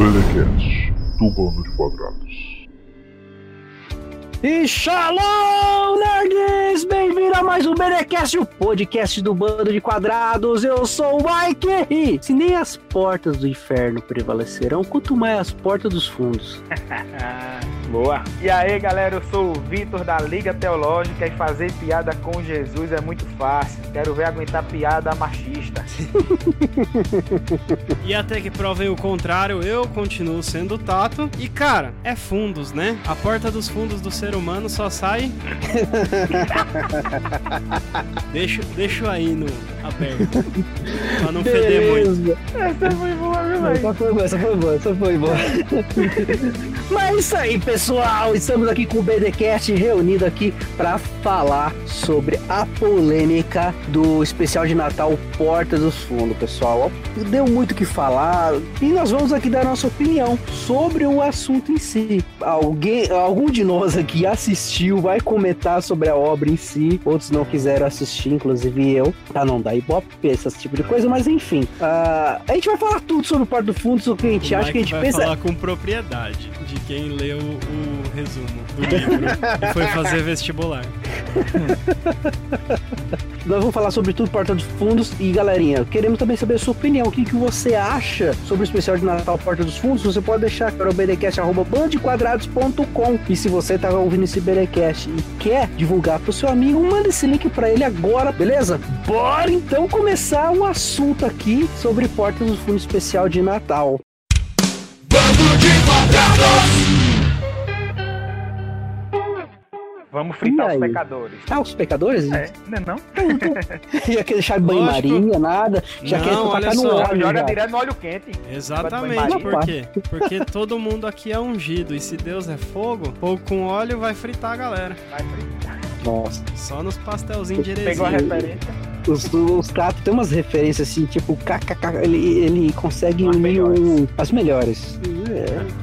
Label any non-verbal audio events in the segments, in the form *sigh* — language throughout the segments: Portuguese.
Belecast, do bando de quadrados. E Shalom, nerds! Bem-vindo a mais um Benecast, o podcast do Bando de Quadrados. Eu sou o Mike e se nem as portas do inferno prevalecerão, quanto mais as portas dos fundos. *laughs* Boa. E aí, galera, eu sou o Vitor da Liga Teológica e fazer piada com Jesus é muito fácil. Quero ver aguentar piada machista. *laughs* E até que provem o contrário, eu continuo sendo Tato. E cara, é fundos, né? A porta dos fundos do ser humano só sai. *laughs* deixo, deixo aí no aberto. pra não feder muito. Essa foi boa, viu, velho? Essa foi boa, essa foi boa, essa foi boa. *laughs* Mas é isso aí, pessoal. Estamos aqui com o BDcast reunido aqui para falar sobre a polêmica do especial de Natal Porta dos Fundos, pessoal. Deu muito o que falar e nós vamos aqui dar nossa opinião sobre o assunto em si. Alguém, algum de nós aqui assistiu, vai comentar sobre a obra em si. Outros não quiseram assistir, inclusive eu. Tá, não dá ibope, esse tipo de coisa, mas enfim. ah, a gente vai falar tudo sobre o Porta dos Fundos, o que a gente O acha que a gente vai pensa. falar com propriedade de quem leu o resumo do livro e foi fazer vestibular. Nós vamos falar sobre tudo Porta dos Fundos e galerinha, queremos também saber a sua opinião, o que, que você acha sobre o especial de Natal Porta dos Fundos, você pode deixar para o bdcast.bandequadrados.com e se você tá ouvindo esse BDcast e quer divulgar pro seu amigo, manda esse link para ele agora, beleza? Bora então começar o assunto aqui sobre Porta dos Fundos especial de Natal. Vamos fritar os pecadores. Ah, os pecadores? É, não é não? Ia *laughs* querer deixar banho-maria, nada, já Não, quer olha tacar no óleo Joga já. direto no óleo quente. Exatamente, por quê? Porque todo mundo aqui é ungido e se Deus é fogo, fogo com óleo vai fritar a galera. Vai fritar. Nossa. Só nos pastelzinhos de Pegou a referência? Os, os Tato tem umas referências assim, tipo, kkk, ele, ele consegue As unir melhores. um- as melhores.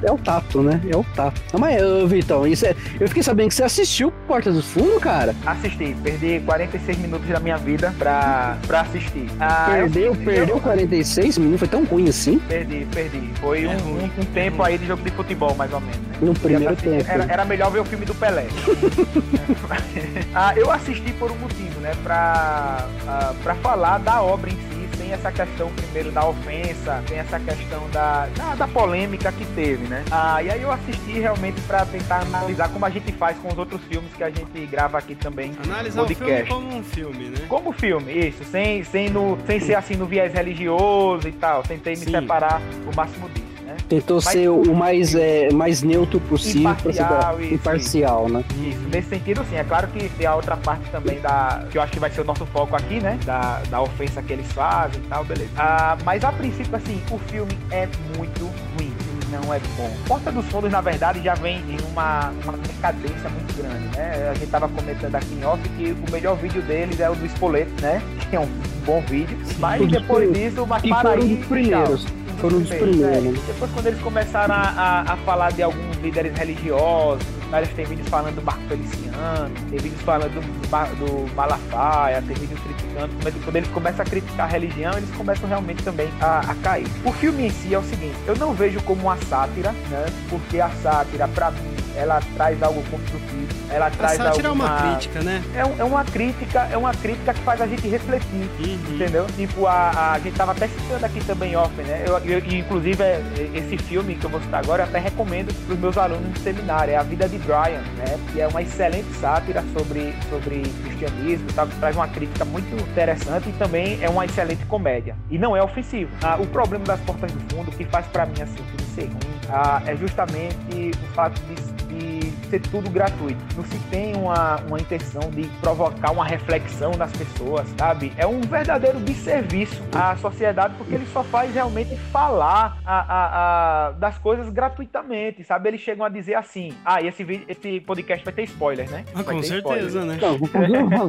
É, é o Tato, né? É o Tato. Mas, Vitão, isso é, eu fiquei sabendo que você assistiu Porta dos Fundos, cara. Assisti. Perdi 46 minutos da minha vida pra, pra assistir. Ah, eu- perdeu, eu- perdeu 46 minutos, foi tão ruim assim. Perdi, perdi. Foi É um, um- tempo aí de jogo de futebol, mais ou menos. né? No primeiro tempo. Era, era melhor ver o filme do Pelé. *laughs* *laughs* Ah, eu assisti por um motivo, né? Pra, ah, pra falar da obra em si, sem essa questão primeiro da ofensa, sem essa questão da, da, da polêmica que teve, né? Ah, e aí eu assisti realmente pra tentar analisar como a gente faz com os outros filmes que a gente grava aqui também. Analisar o filme Podcast. como um filme, né? Como filme, isso, sem, sem, no, sem ser assim no viés religioso e tal. Tentei me Sim. separar o máximo disso? Tentou Mas- ser o mais, é, mais neutro possível pra ser Imparcial, isso, imparcial, né? Isso, nesse sentido sim, é claro que tem a outra parte também da. que eu acho que vai ser o nosso foco aqui, né? Da, da ofensa que eles fazem e tal, beleza. Ah, mas a princípio, assim, o filme é muito ruim. Não é bom. Porta dos Fundos, na verdade, já vem em uma, uma decadência muito grande, né? A gente tava comentando aqui em off que o melhor vídeo deles é o do Espoleto, né? *laughs* Que é um bom vídeo. Mas depois disso, mas para aí. primeiros. tchau. Foram dos primeiros, né? Depois, quando eles começaram a, a- a falar de alguns líderes religiosos, eles têm vídeos falando do Marco Feliciano, tem vídeos falando do, do Malafaia, tem vídeos criticando. Mas quando eles começam a criticar a religião, eles começam realmente também a, a cair. O filme em si é o seguinte: eu não vejo como uma sátira, né? Porque a sátira, pra mim, ela traz algo construtivo, ela A traz sátira é alguma... uma crítica, né? É, um- é uma crítica, é uma crítica que faz a gente refletir. Uhum. Entendeu? Tipo, a, a gente tava até citando aqui também off, né? Eu, eu- inclusive, é, esse filme que eu vou citar agora, eu até recomendo pros meus alunos de seminário. É A Vida de Brian, né? Que é uma excelente sátira sobre, sobre cristianismo, tá? traz uma crítica muito interessante e também é uma excelente comédia. E não é ofensivo. Ah, o problema das Portas do Fundo, que faz pra mim assim, o filme ser ruim, ah, é justamente o fato de, de ser tudo gratuito. Não se tem uma, uma intenção de provocar uma reflexão nas pessoas, sabe? É um verdadeiro desserviço à sociedade, porque ele só faz realmente falar a- a- a- das coisas gratuitamente, sabe? Eles chegam a dizer assim: ah, e esse, vídeo, esse podcast vai ter spoiler, né? Ah, Vai com certeza, né? Não, vou fazer uma...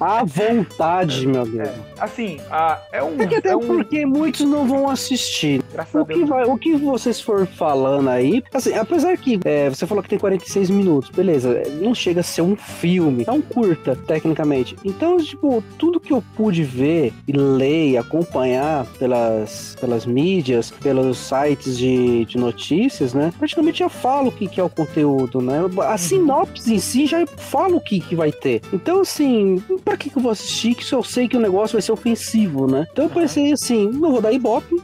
*laughs* À vontade, meu Deus. spoiler. Assim, ah, é um. É que até é um- porque muitos não vão assistir. Graças O que, vai, o que vocês for falando aí, assim, apesar que é, você falou que tem 46 minutos, beleza, não chega a ser um filme, é um curta, tecnicamente. Então, tipo, tudo que eu pude ver e ler e acompanhar pelas, pelas mídias, pelos sites de, de notícias, né, praticamente já falo o que, que é o conteúdo, né? A sinopse em si já fala o que, que vai ter. Então, assim, pra que, que eu vou assistir que se eu sei que o negócio vai ser ofensivo, né? Então eu pensei assim, não vou dar ibope,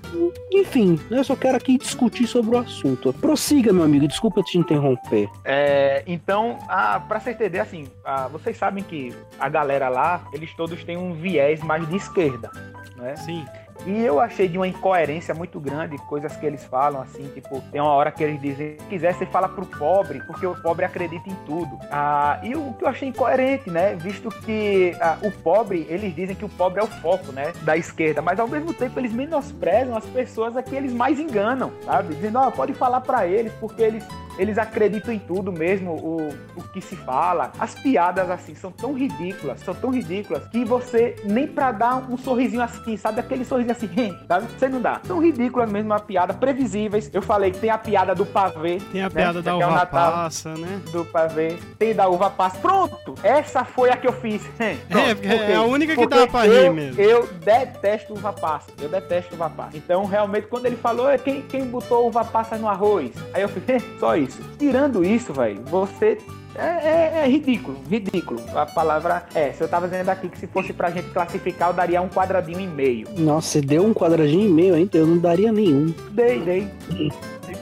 enfim, né, eu só quero aqui discutir sobre o assunto. Prossiga, meu amigo, desculpa eu te interromper. É, então, ah, pra você entender, assim, ah, vocês sabem que a galera lá, eles todos têm um viés mais de esquerda, né? Sim. E eu achei de uma incoerência muito grande, coisas que eles falam, assim, tipo, tem uma hora que eles dizem, se quiser, você fala pro pobre, porque o pobre acredita em tudo. Ah, e o que eu achei incoerente, né? Visto que ah, o pobre, eles dizem que o pobre é o foco, né? Da esquerda, mas ao mesmo tempo eles menosprezam as pessoas a que eles mais enganam, sabe? Dizendo, ó, pode falar para eles, porque eles eles acreditam em tudo mesmo, o, o que se fala. As piadas, assim, são tão ridículas, são tão ridículas, que você, nem pra dar um sorrisinho assim, sabe? Aquele sorrisinho assim, sabe? Você não dá. São ridículas mesmo, a piada, previsíveis. Eu falei que tem a piada do pavê. Tem a né? piada da é uva Natal passa, né? Do pavê. Tem da uva passa. Pronto! Essa foi a que eu fiz. *laughs* Pronto, É, porque é a única que dá pra eu, rir mesmo. Eu detesto uva passa. Eu detesto uva passa. Então, realmente, quando ele falou, "É, quem, quem botou uva passa no arroz? Aí eu fiz, *laughs* só isso. Tirando isso, velho, você. É, é- é ridículo, ridículo. A palavra é. Se eu tava dizendo aqui que se fosse pra gente classificar, eu daria um quadradinho e meio. Nossa, você deu um quadradinho e meio, hein? Eu não daria nenhum. Dei, dei.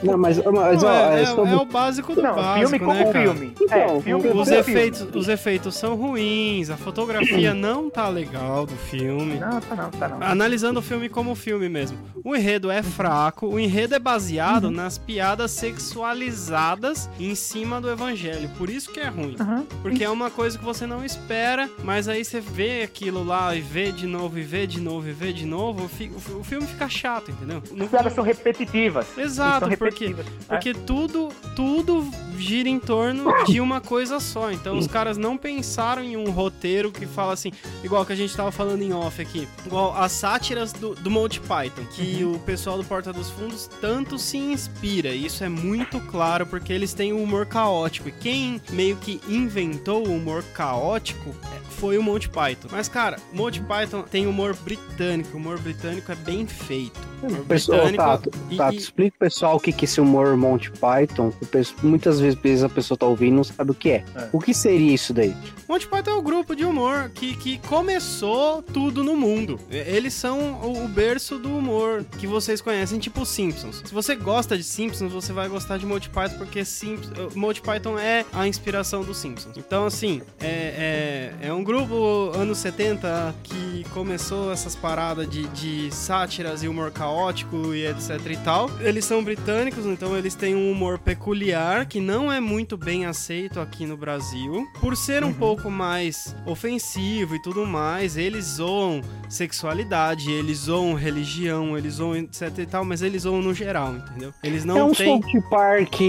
Não, mas, mas Não, ó, é, é é- sobre- é o básico do Não, básico, filme como né, cara? filme. Então, é, filme os como Os filme. efeitos, os efeitos são ruins, a fotografia *clears throat* não tá legal do filme. Não, tá não, tá não. Analisando o filme como filme mesmo. O enredo é fraco, o enredo é baseado Uhum. nas piadas sexualizadas em cima do evangelho. Por isso que é ruim. Uhum. Porque é uma coisa que você não espera, mas aí você vê aquilo lá e vê de novo, e vê de novo, e vê de novo, o, o filme fica chato, entendeu? No As piadas são repetitivas. Exato, são porque- repetitivas. *laughs* Porque tudo, tudo gira em torno de uma coisa só. Então os caras não pensaram em um roteiro que fala assim, igual que a gente tava falando em off aqui, igual as sátiras do, do Monty Python, que o pessoal do Porta dos Fundos tanto se inspira. E Isso é muito claro porque eles têm o humor caótico. E quem meio que inventou o humor caótico é, foi o Monty Python. Mas, cara, o Monty Python tem humor britânico. O humor britânico é bem feito. O humor Pessoal, britânico- Tato, e- Tato, e- explica pro pessoal o que que esse humor Monty Python. O pessoal- muitas vezes a pessoa tá ouvindo e não sabe o que é. É. O que seria isso daí? Monty Python é o grupo de humor que, que começou tudo no mundo. Eles são o, o berço do humor que vocês conhecem, tipo Simpsons. Se você gosta de Simpsons, você vai gostar de Monty Python, porque Simpsons, Monty Python é a inspiração dos Simpsons. Então, assim, é, é, é um grupo anos 70 que começou essas paradas de, de sátiras e humor caótico e etc e tal. Eles são britânicos, então eles têm um humor peculiar que não é muito bem aceito aqui no Brasil. Por ser um pouco mais ofensivo e tudo mais, eles zoam sexualidade, eles zoam religião, eles zoam etc e tal, mas eles zoam no geral, entendeu? Eles não é um têm. South Park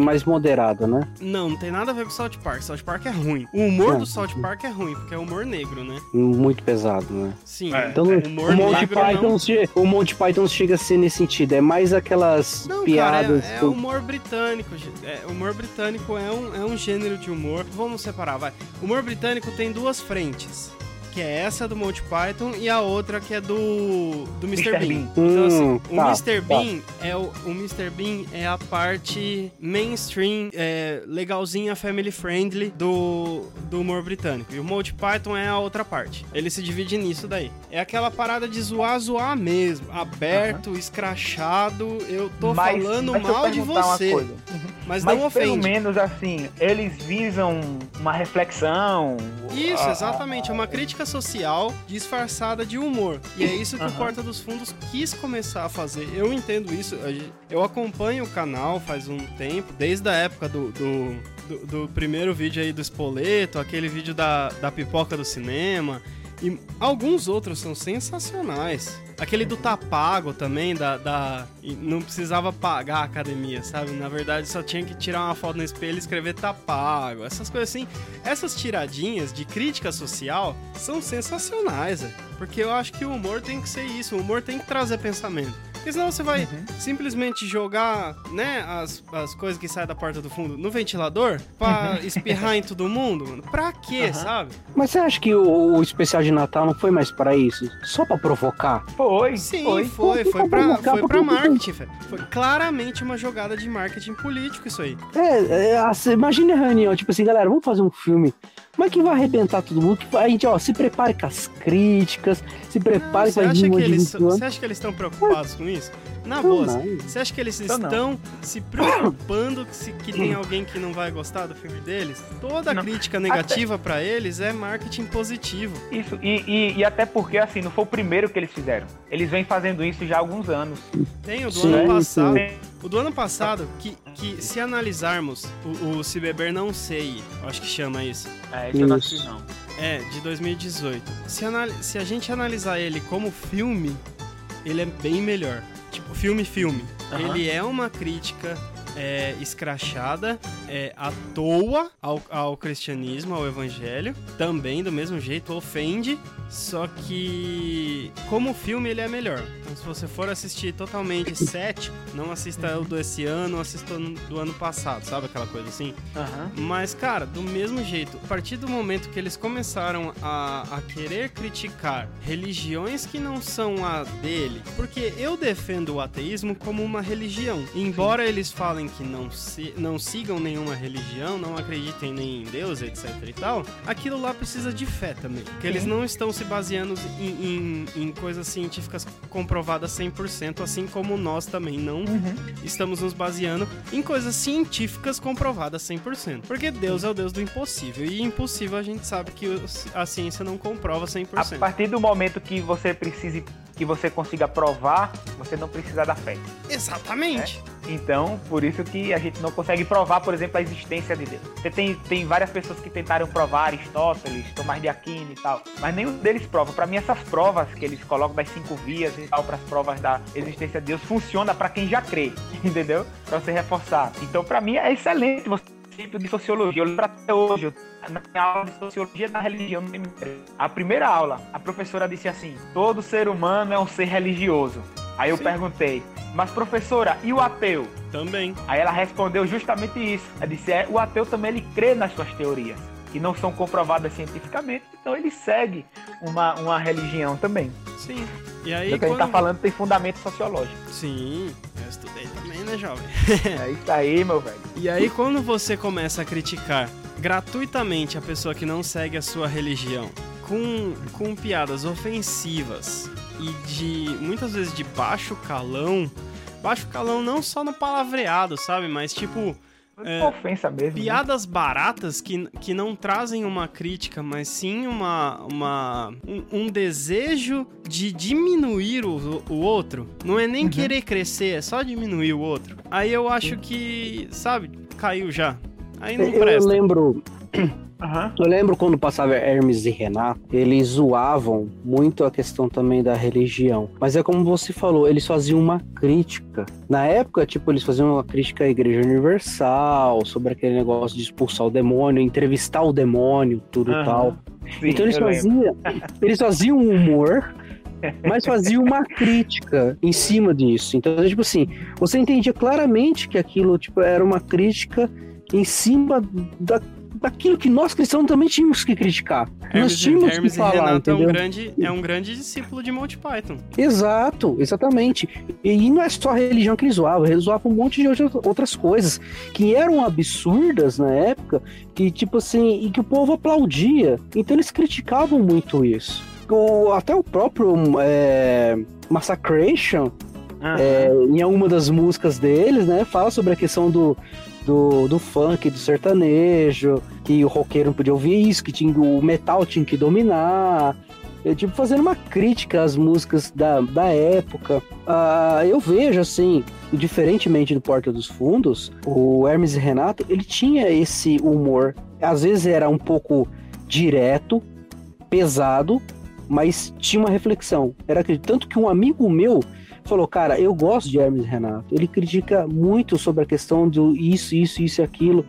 mais moderado, né? Não, não tem nada a ver com South Park. South Park é ruim. O humor Não. do South Park é ruim, porque é humor negro, né? Muito pesado, né? Sim. É. Então, o o humor Monty, negro Python, não... che- o Monty Python chega a ser nesse sentido. É mais aquelas Não, piadas. cara, é, é humor britânico. É, humor britânico é um, é um gênero de humor. Vamos separar, vai. Humor britânico tem duas frentes. Que é essa do Monty Python e a outra que é do, do Mr. Mr. Bean. Bean. Então, assim, Hum, o tá, Mr. tá. Bean é o, o Mr. Bean é a parte mainstream, é, legalzinha, family friendly do, do humor britânico. E o Monty Python é a outra parte. Ele se divide nisso daí. É aquela parada de zoar, zoar mesmo. Aberto, escrachado. Eu tô Mas- falando mas mal de você. Mas, Mas não pelo ofende. menos assim, eles visam uma reflexão. Isso, Ah, exatamente. É uma crítica social disfarçada de humor. E é isso que o Aham. Porta dos Fundos quis começar a fazer. Eu entendo isso. Eu acompanho o canal faz um tempo, desde a época do. do... do- do primeiro vídeo aí do Espoleto, aquele vídeo da, da pipoca do cinema, e alguns outros são sensacionais. Aquele do Tapago também, da, da. Não precisava pagar a academia, sabe? Na verdade, só tinha que tirar uma foto no espelho e escrever Tapago. Essas coisas assim. Essas tiradinhas de crítica social são sensacionais, velho. Porque eu acho que o humor tem que ser isso. O humor tem que trazer pensamento. Porque senão você vai Uhum. simplesmente jogar, né, as, as coisas que saem da porta do fundo no ventilador pra espirrar em todo mundo, mano. Pra quê, Uhum. sabe? Mas você acha que o, o especial de Natal não foi mais pra isso? Só pra provocar? Foi, Sim, foi. foi, foi, Pô, pra, foi pra marketing, velho. Foi claramente uma jogada de marketing político isso aí. É, é assim, imagine a reunião, tipo assim, galera, vamos fazer um filme. Mas que vai arrebentar todo mundo. Que a gente, ó, se prepare com as críticas, se prepare com a acha, que língua de eles, 20 são- anos. você acha que eles estão preocupados com isso? Na Não, boa, não. você acha que eles Eu não. estão se preocupando que, se- que tem alguém que não vai gostar do filme deles? Toda Não. crítica negativa pra eles é marketing positivo. Isso, e, e, e até porque, assim, não foi o primeiro que eles fizeram. Eles vêm fazendo isso já há alguns anos. Tem o do Sim, ano passado. sim. O do ano passado, que, que se analisarmos o, o Se Beber Não Sei, eu acho que chama isso. É, isso eu não assisti, não. É, de 2018. Se, se a gente analisar ele como filme, ele é bem melhor. Tipo, filme-filme. Aham. Ele é uma crítica é, escrachada, é, à toa ao, ao cristianismo, ao evangelho. Também, do mesmo jeito, ofende. Só que, como filme, ele é melhor. Então, se você for assistir totalmente cético, não assista o desse ano, assista o do ano passado, sabe? Aquela coisa assim. Aham. Mas, cara, do mesmo jeito, a partir do momento que eles começaram a, a querer criticar religiões que não são a dele, porque eu defendo o ateísmo como uma religião. Embora eles falem que não, se, não sigam nenhuma religião, não acreditem nem em Deus, etc e tal, aquilo lá precisa de fé também. Porque eles não estão se baseando em, em, em coisas científicas comprovadas 100%, assim como nós também não Uhum. estamos nos baseando em coisas científicas comprovadas 100%. Porque Deus é o Deus do impossível. E impossível a gente sabe que a ciência não comprova A 100%. partir do momento que você precise, que você consiga provar, você não precisa da fé. Exatamente. Então, por isso que a gente não consegue provar, por exemplo, a existência de Deus. Você tem, tem várias pessoas que tentaram provar Aristóteles, Tomás de Aquino e tal, mas nenhum deles prova. Para mim, essas provas que eles colocam das cinco vias e tal, para as provas da existência de Deus, funciona para quem já crê, *laughs* entendeu? Para você reforçar. Então, para mim, é excelente você princípio de sociologia. Eu lembro até hoje, na minha aula de sociologia da religião. A primeira aula, a professora disse assim: todo ser humano é um ser religioso. Aí eu Sim. perguntei, mas professora, e o ateu? Também. Aí ela respondeu justamente isso. Ela disse: é, o ateu também ele crê nas suas teorias, que não são comprovadas cientificamente, então ele segue uma, uma religião também. Sim. E aí, Então, o que a gente quando... tá falando tem fundamento sociológico. Sim, estudei também, né, jovem? *laughs* É isso aí, meu velho. E aí, quando você começa a criticar gratuitamente a pessoa que não segue a sua religião, com, com piadas ofensivas e de muitas vezes de baixo calão, baixo calão não só no palavreado, sabe? Mas tipo. É, ofensa mesmo. né? Piadas baratas que, que não trazem uma crítica, mas sim uma, uma, um, um desejo de diminuir o, o outro. Não é nem Uhum. querer crescer, é só diminuir o outro. Aí eu acho que, sabe, caiu já. Aí não Eu presta. lembro, Aham. eu lembro quando passava Hermes e Renato, eles zoavam muito a questão também da religião. Mas é como você falou, eles faziam uma crítica. Na época, tipo, eles faziam uma crítica à Igreja Universal, sobre aquele negócio de expulsar o demônio, entrevistar o demônio, tudo e Aham. tal. Sim, então eles faziam, eles faziam um humor, mas faziam uma crítica em cima disso. Então, tipo assim, você entendia claramente que aquilo tipo, era uma crítica em cima da, daquilo que nós cristãos também tínhamos que criticar. nós Hermes, tínhamos Hermes que falar, Renato é um, entendeu? grande, é um grande discípulo de Monty Python. Exato, exatamente. E não é só a religião que eles zoavam, eles zoavam um monte de outras- coisas que eram absurdas na época, que tipo assim, e que o povo aplaudia. Então eles criticavam muito isso. O- até o próprio é, Massacration, Aham. é, em alguma das músicas deles, né, fala sobre a questão do, do, do funk, do sertanejo, que o roqueiro não podia ouvir isso, que tinha, o metal tinha que dominar. É, tipo, fazendo uma crítica às músicas da, da época. Ah, eu vejo, assim, diferentemente do Porta dos Fundos, o Hermes e Renato, ele tinha esse humor. Às vezes era um pouco direto, pesado, mas tinha uma reflexão. Era aquele- tanto que um amigo meu falou, cara, eu gosto de Hermes Renato. Ele critica muito sobre a questão do isso, isso, isso e aquilo.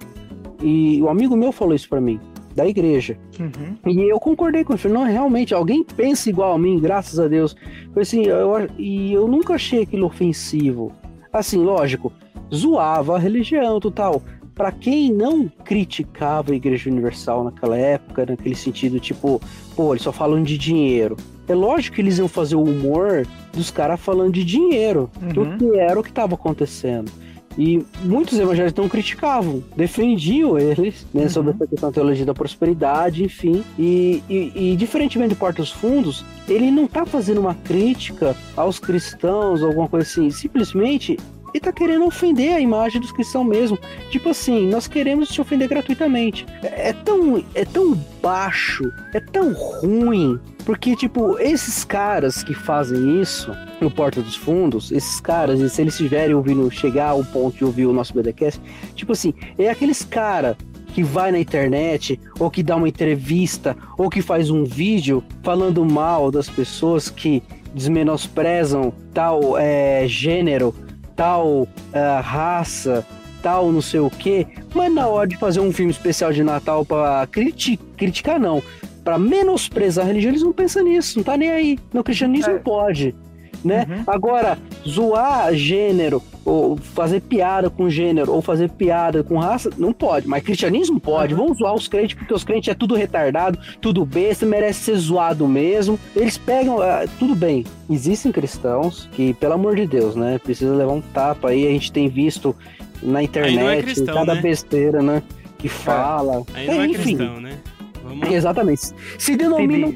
E o amigo meu falou isso pra mim. da igreja. Uhum. E eu concordei com ele. Falei, não, realmente, alguém pensa igual a mim, graças a Deus. Foi assim, eu, e eu nunca achei aquilo ofensivo. Assim, lógico, zoava a religião total. Para quem não criticava a Igreja Universal naquela época, naquele sentido, tipo, pô, eles só falam de dinheiro. É lógico que eles iam fazer o humor dos caras falando de dinheiro, Uhum. que era o que estava acontecendo. E muitos evangélicos não criticavam, defendiam eles, né, Uhum. sobre essa questão da teologia da prosperidade, enfim. E, e, e, diferentemente do Porta dos Fundos, ele não tá fazendo uma crítica aos cristãos, alguma coisa assim. Simplesmente ele tá querendo ofender a imagem dos cristãos mesmo. Tipo assim, nós queremos te ofender gratuitamente. É, é tão, é tão baixo, é tão ruim. Porque, tipo, esses caras que fazem isso no Porta dos Fundos, esses caras, e se eles estiverem ouvindo chegar ao ponto de ouvir o nosso BDcast, tipo assim, é aqueles cara que vai na internet, ou que dá uma entrevista, ou que faz um vídeo falando mal das pessoas que desmenosprezam tal é, gênero, tal é, raça, tal não sei o que, mas na hora de fazer um filme especial de Natal pra criti criticar, não, pra menosprezar a religião, eles não pensam nisso, não tá nem aí. No cristianismo É. pode. Né? Uhum. Agora, zoar gênero, ou fazer piada com gênero, ou fazer piada com raça, não pode. Mas cristianismo pode. Uhum. Vamos zoar os crentes, porque os crentes é tudo retardado, tudo besta, merece ser zoado mesmo. Eles pegam. ah, tudo bem. Existem cristãos que, pelo amor de Deus, né? Precisa levar um tapa aí. A gente tem visto na internet não é cristão, cada né? besteira, né? Que fala. Aí não é Enfim, cristão, né? Vamos... Exatamente. Se denominam,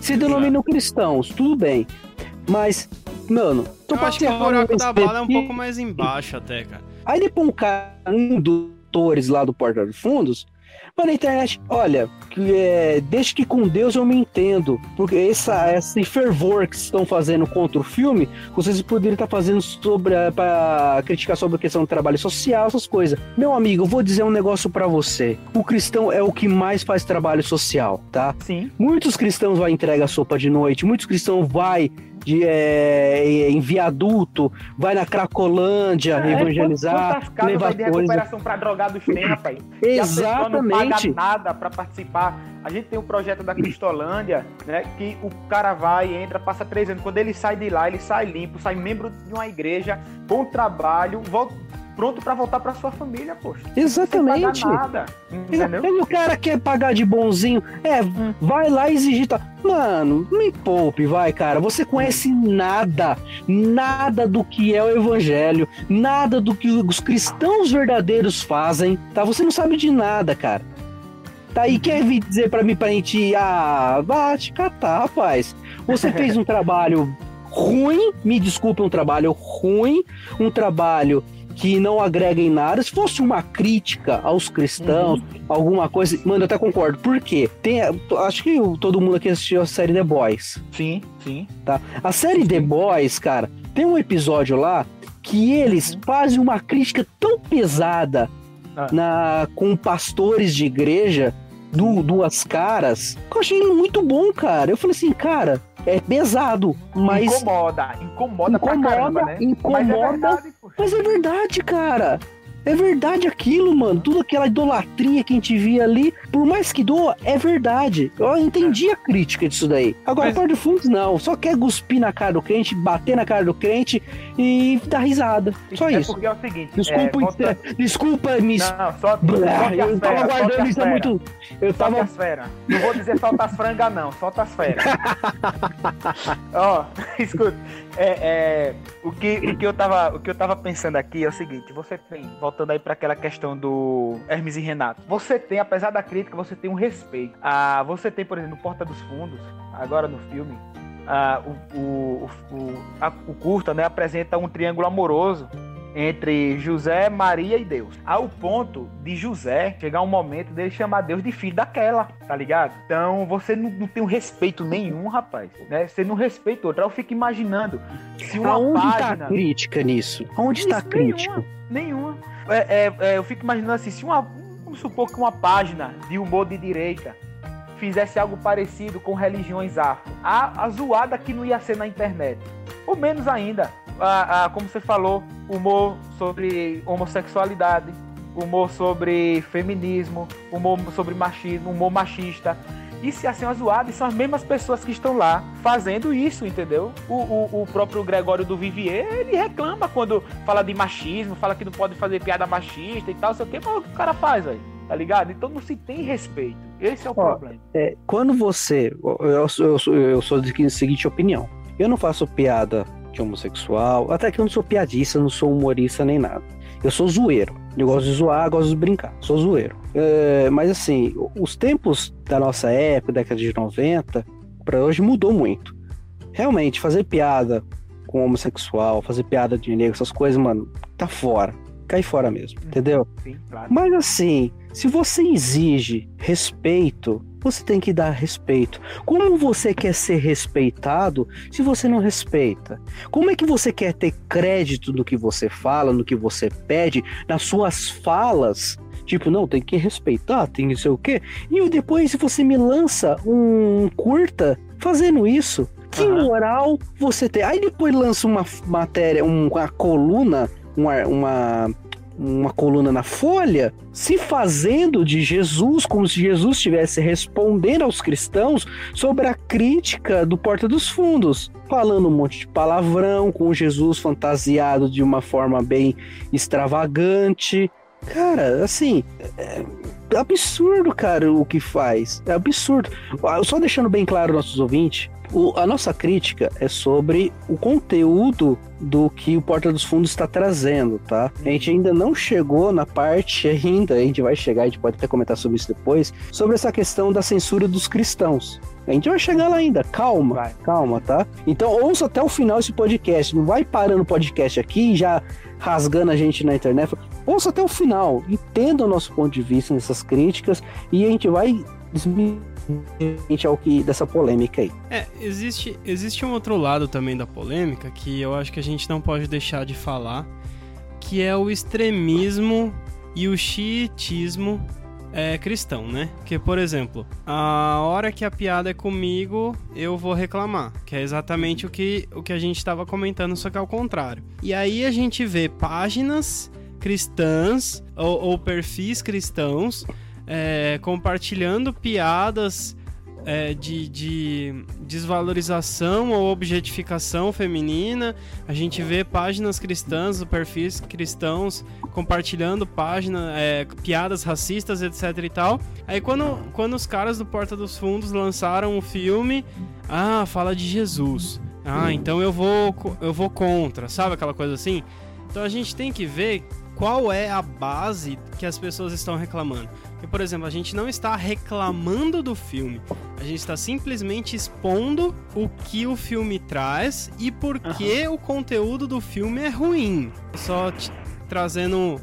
se denominam cristãos, tudo bem. Mas, mano, tô Eu acho que o buraco da bala é um pouco mais embaixo até, cara. Aí ele põe um cara, um dos autores lá do Porta dos Fundos, mas na internet, olha, que, é, desde que com Deus eu me entendo, porque essa, esse fervor que estão fazendo contra o filme, vocês poderiam estar fazendo sobre para criticar sobre a questão do trabalho social, essas coisas. Meu amigo, eu vou dizer um negócio pra você. O cristão é o que mais faz trabalho social, tá? Sim. Muitos cristãos vai entregar sopa de noite, muitos cristãos vai de, é, em viaduto, vai na Cracolândia É, evangelizar, levar vai coisa. recuperação pra drogados tem, rapaz? E a pessoa não Exatamente. paga nada pra participar. A gente tem um projeto da Cristolândia, né? Que o cara vai, entra, passa três anos. Quando ele sai de lá, ele sai limpo, sai membro de uma igreja, bom trabalho, volta, pronto pra voltar pra sua família, poxa. Exatamente. Sem pagar nada. Entendeu? E o cara quer pagar de bonzinho. É, Hum. vai lá exigir. Tá. Mano, me poupe, vai, cara. Você conhece nada, nada do que é o evangelho, nada do que os cristãos verdadeiros fazem, tá? Você não sabe de nada, cara. Tá aí, quer vir dizer pra mim, pra gente, ah, vá te catar, rapaz. Você fez um *laughs* trabalho ruim, me desculpe, um trabalho ruim, um trabalho que não agrega em nada. Se fosse uma crítica aos cristãos, alguma coisa, mano, eu até concordo. Por quê? Tem, acho que todo mundo aqui assistiu a série The Boys. Sim, sim. A série The Boys, cara, tem um episódio lá que eles fazem uma crítica tão pesada Ah. na, com pastores de igreja, du- duas caras, que eu achei muito bom, cara. Eu falei assim, cara, é pesado, mas. Incomoda, incomoda, pra Incomoda, caramba, né? Mas é incomoda. verdade. Mas é verdade, cara. É verdade aquilo, mano. Tudo aquela idolatria que a gente via ali, por mais que doa, é verdade. Eu entendi a crítica disso daí. Agora, Mas- Porta de Fundos, não. Só quer cuspir na cara do crente, bater na cara do crente e dar risada. Só é isso. porque é o seguinte. Desculpa, é, volta- desculpa, me. Não, só, eu tava feras, solte guardando as isso há muito. Eu tava. as feras. Não vou dizer solta as frangas, não. Solta as feras. *laughs* Ó, *laughs* escuta. É, é, o, que, o, que eu tava, o que eu tava pensando aqui é o seguinte. Você tem, voltando aí pra aquela questão do Hermes e Renato. Você tem, apesar da crítica, você tem um respeito. Ah, você tem, por exemplo, no Porta dos Fundos, agora no filme, ah, o, o, o, a- o curta né, apresenta um triângulo amoroso entre José, Maria e Deus. Ao ponto de José chegar um momento dele chamar Deus de filho daquela, tá ligado? Então você não, não tem um respeito nenhum, rapaz. Né? Você não respeita outra. Eu fico imaginando se uma Aonde tá página. a crítica nisso? Aonde está a crítica? Nenhuma. nenhuma. É, é, é, eu fico imaginando assim, se uma. Vamos supor que uma página de humor de direita fizesse algo parecido com religiões afro. A, a zoada que não ia ser na internet. Ou menos ainda, a, a- como você falou, humor sobre homossexualidade. humor sobre feminismo, humor sobre machismo, humor machista. E se assim é zoado, são as mesmas pessoas que estão lá fazendo isso, entendeu? O, o, o, próprio Gregório do Vivier, ele reclama quando fala de machismo, fala que não pode fazer piada machista e tal, sei o que, mas o que o cara faz, velho? Tá ligado? Então não se tem respeito. Esse é o Ó, problema. É, quando você. Eu, eu, eu, eu sou de seguinte opinião. Eu não faço piada de homossexual, até que eu não sou piadista, não sou humorista nem nada. Eu sou zoeiro. Eu gosto de zoar, gosto de brincar. Sou zoeiro. É, mas assim, os tempos da nossa época, década de 90, para hoje mudou muito. Realmente, fazer piada com homossexual, fazer piada de negro, essas coisas, mano, tá fora. Cai fora mesmo, uhum. entendeu? Sim, claro. Mas assim, se você exige respeito, você tem que dar respeito. Como você quer ser respeitado se você não respeita? Como é que você quer ter crédito no que você fala, no que você pede, nas suas falas? Tipo, não, tem que respeitar, tem que sei o quê. E depois você me lança um curta fazendo isso. Que uhum. moral você tem? Aí depois lança uma matéria, uma coluna, uma, uma uma coluna na Folha, se fazendo de Jesus como se Jesus estivesse respondendo aos cristãos sobre a crítica do Porta dos Fundos, falando um monte de palavrão, com Jesus fantasiado de uma forma bem extravagante. Cara, assim, é absurdo, cara, o que faz. É absurdo. Só deixando bem claro nossos ouvintes, o, a nossa crítica é sobre o conteúdo do que o Porta dos Fundos está trazendo, tá? A gente ainda não chegou na parte ainda, a gente vai chegar, a gente pode até comentar sobre isso depois, sobre essa questão da censura dos cristãos. A gente vai chegar lá ainda, calma, vai. calma, tá? Então ouça até o final esse podcast, não vai parando o podcast aqui e já rasgando a gente na internet. Ouça até o final, entenda o nosso ponto de vista nessas críticas e a gente vai ao que dessa polêmica aí. É, existe, existe um outro lado também da polêmica que eu acho que a gente não pode deixar de falar, que é o extremismo e o xiitismo é, cristão, né? Que, por exemplo, a hora que a piada é comigo, eu vou reclamar, que é exatamente o que, o que a gente estava comentando, só que ao contrário. E aí a gente vê páginas cristãs ou, ou perfis cristãos é, compartilhando piadas é, de, de, desvalorização ou objetificação feminina. A gente vê páginas cristãs, perfis cristãos compartilhando página, é, piadas racistas, etc e tal. Aí quando, quando os caras do Porta dos Fundos lançaram o filme, ah, fala de Jesus. Ah, então eu vou eu vou contra, sabe aquela coisa assim? Então a gente tem que ver qual é a base que as pessoas estão reclamando. Porque, por exemplo, a gente não está reclamando do filme, a gente está simplesmente expondo o que o filme traz e por que uhum. o conteúdo do filme é ruim. Só trazendo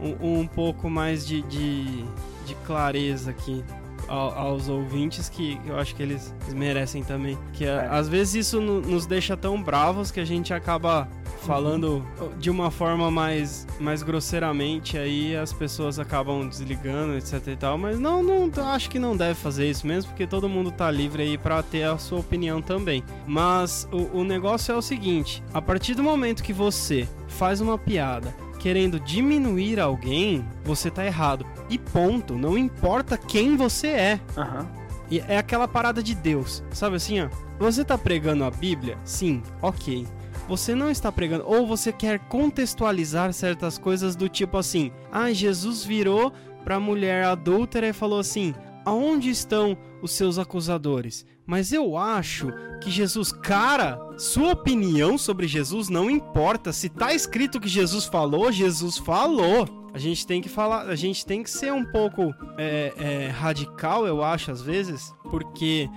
um, um, pouco mais de, de, de clareza aqui aos ouvintes que eu acho que eles merecem também. Que é. às vezes isso nos deixa tão bravos que a gente acaba falando de uma forma mais, mais grosseiramente, aí as pessoas acabam desligando, etc e tal. Mas não, não acho que não deve fazer isso mesmo, porque todo mundo tá livre aí para ter a sua opinião também. Mas o, o negócio é o seguinte: a partir do momento que você faz uma piada querendo diminuir alguém, você tá errado. E ponto. Não importa quem você é. Uhum. E é aquela parada de Deus. Sabe assim, ó? Você tá pregando a Bíblia? Sim, ok você não está pregando, ou você quer contextualizar certas coisas do tipo assim: ah, Jesus virou para a mulher adúltera e falou assim: aonde estão os seus acusadores? Mas eu acho que Jesus, cara, sua opinião sobre Jesus não importa. Se tá escrito que Jesus falou, Jesus falou. A gente tem que falar, a gente tem que ser um pouco é, é, radical, eu acho, às vezes, porque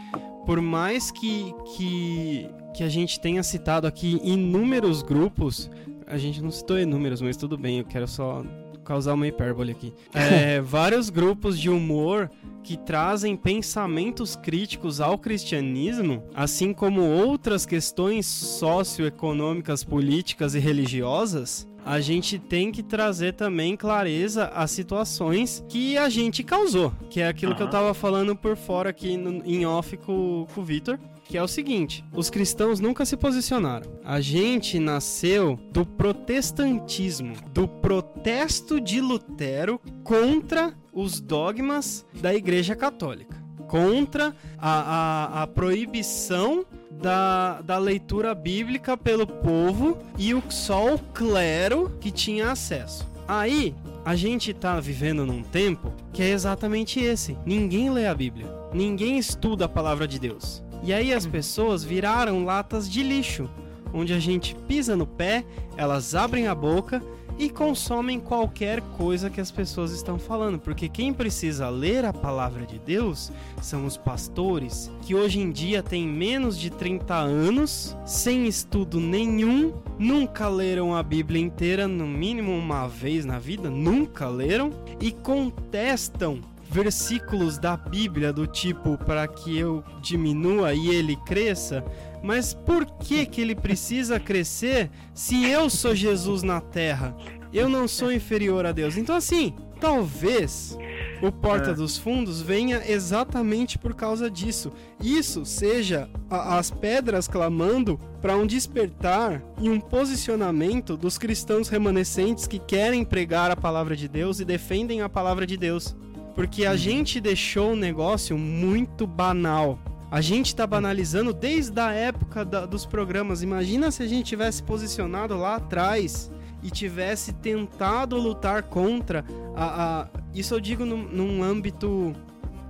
por mais que, que que a gente tenha citado aqui inúmeros grupos. A gente não citou inúmeros, mas tudo bem, eu quero só causar uma hipérbole aqui. *laughs* É, vários grupos de humor que trazem pensamentos críticos ao cristianismo, assim como outras questões socioeconômicas, políticas e religiosas, a gente tem que trazer também clareza às situações que a gente causou, que é aquilo que eu tava falando por fora aqui no, em off com, com o Vitor. Que é o seguinte: os cristãos nunca se posicionaram. A gente nasceu do protestantismo, do protesto de Lutero contra os dogmas da Igreja Católica, contra a, a, a proibição da, da leitura bíblica pelo povo e o só o clero que tinha acesso. Aí, a gente tá vivendo num tempo que é exatamente esse. Ninguém lê a Bíblia. Ninguém estuda a palavra de Deus. E aí as pessoas viraram latas de lixo, onde a gente pisa no pé, elas abrem a boca e consomem qualquer coisa que as pessoas estão falando, porque quem precisa ler a palavra de Deus são os pastores, que hoje em dia têm menos de 30 anos, sem estudo nenhum, nunca leram a Bíblia inteira, no mínimo uma vez na vida, nunca leram e contestam versículos da Bíblia do tipo para que eu diminua e ele cresça, mas por que que ele precisa crescer se eu sou Jesus na terra? Eu não sou inferior a Deus. Então assim, talvez o Porta É. dos Fundos venha exatamente por causa disso. Isso seja a- as pedras clamando para um despertar e um posicionamento dos cristãos remanescentes que querem pregar a palavra de Deus e defendem a palavra de Deus. Porque a gente deixou o negócio muito banal. A gente tá banalizando desde a época da- dos programas. Imagina se a gente tivesse posicionado lá atrás e tivesse tentado lutar contra a. a- isso eu digo num, num âmbito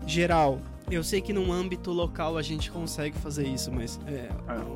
geral. Eu sei que num âmbito local a gente consegue fazer isso, mas é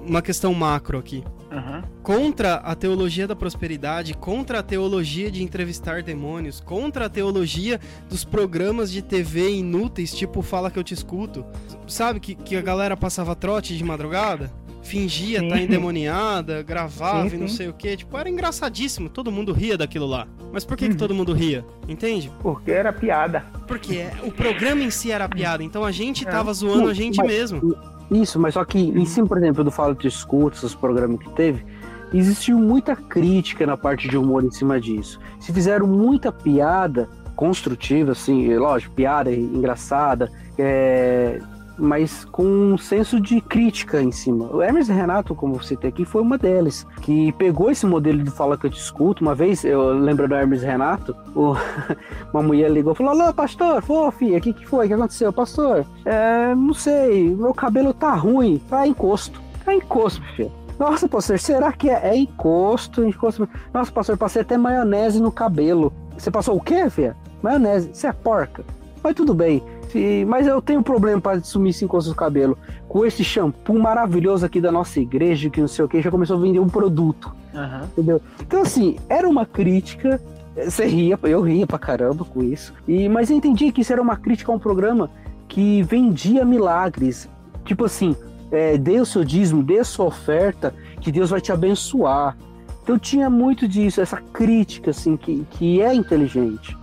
uma questão macro aqui Aham. contra a teologia da prosperidade, contra a teologia de entrevistar demônios, contra a teologia dos programas de TV inúteis, tipo Fala que eu te escuto. Sabe que, que a galera passava trote de madrugada? Fingia Sim. estar endemoniada, gravava Sim, e não sim. sei o que. Tipo, era engraçadíssimo, todo mundo ria daquilo lá. Mas por que, Uhum. que todo mundo ria? Entende? Porque era piada. Porque é- o programa em si era piada, então a gente É. tava zoando a gente Mas- mesmo. Isso, mas só que em cima, por exemplo, do Fala de Escuta, os programas que teve, existiu muita crítica na parte de humor em cima disso. Se fizeram muita piada construtiva, assim, é lógico, piada engraçada, é, mas com um senso de crítica em cima. O Hermes Renato, como você tem aqui, foi uma delas, que pegou esse modelo de Fala que eu te escuto. Uma vez, eu lembro do Hermes Renato, o- *laughs* uma mulher ligou e falou: Alô, pastor, ô o que, que foi? O que aconteceu? Pastor, é, não sei, meu cabelo tá ruim, tá encosto. Tá encosto, filho. Nossa, pastor, será que é, é encosto, encosto? Nossa, pastor, passei até maionese no cabelo. Você passou o quê, filha? Maionese. Você é porca. Mas tudo bem. Se- mas eu tenho problema para sumir esse encosto no cabelo. Com esse shampoo maravilhoso aqui da nossa igreja, que não sei o que, já começou a vender um produto. Aham. Entendeu? Então, assim, era uma crítica. Você ria, eu ria pra caramba com isso. E, mas eu entendi que isso era uma crítica a um programa que vendia milagres. Tipo assim, é, dê o seu dízimo, dê a sua oferta, que Deus vai te abençoar. Então tinha muito disso, essa crítica, assim, que, que é inteligente,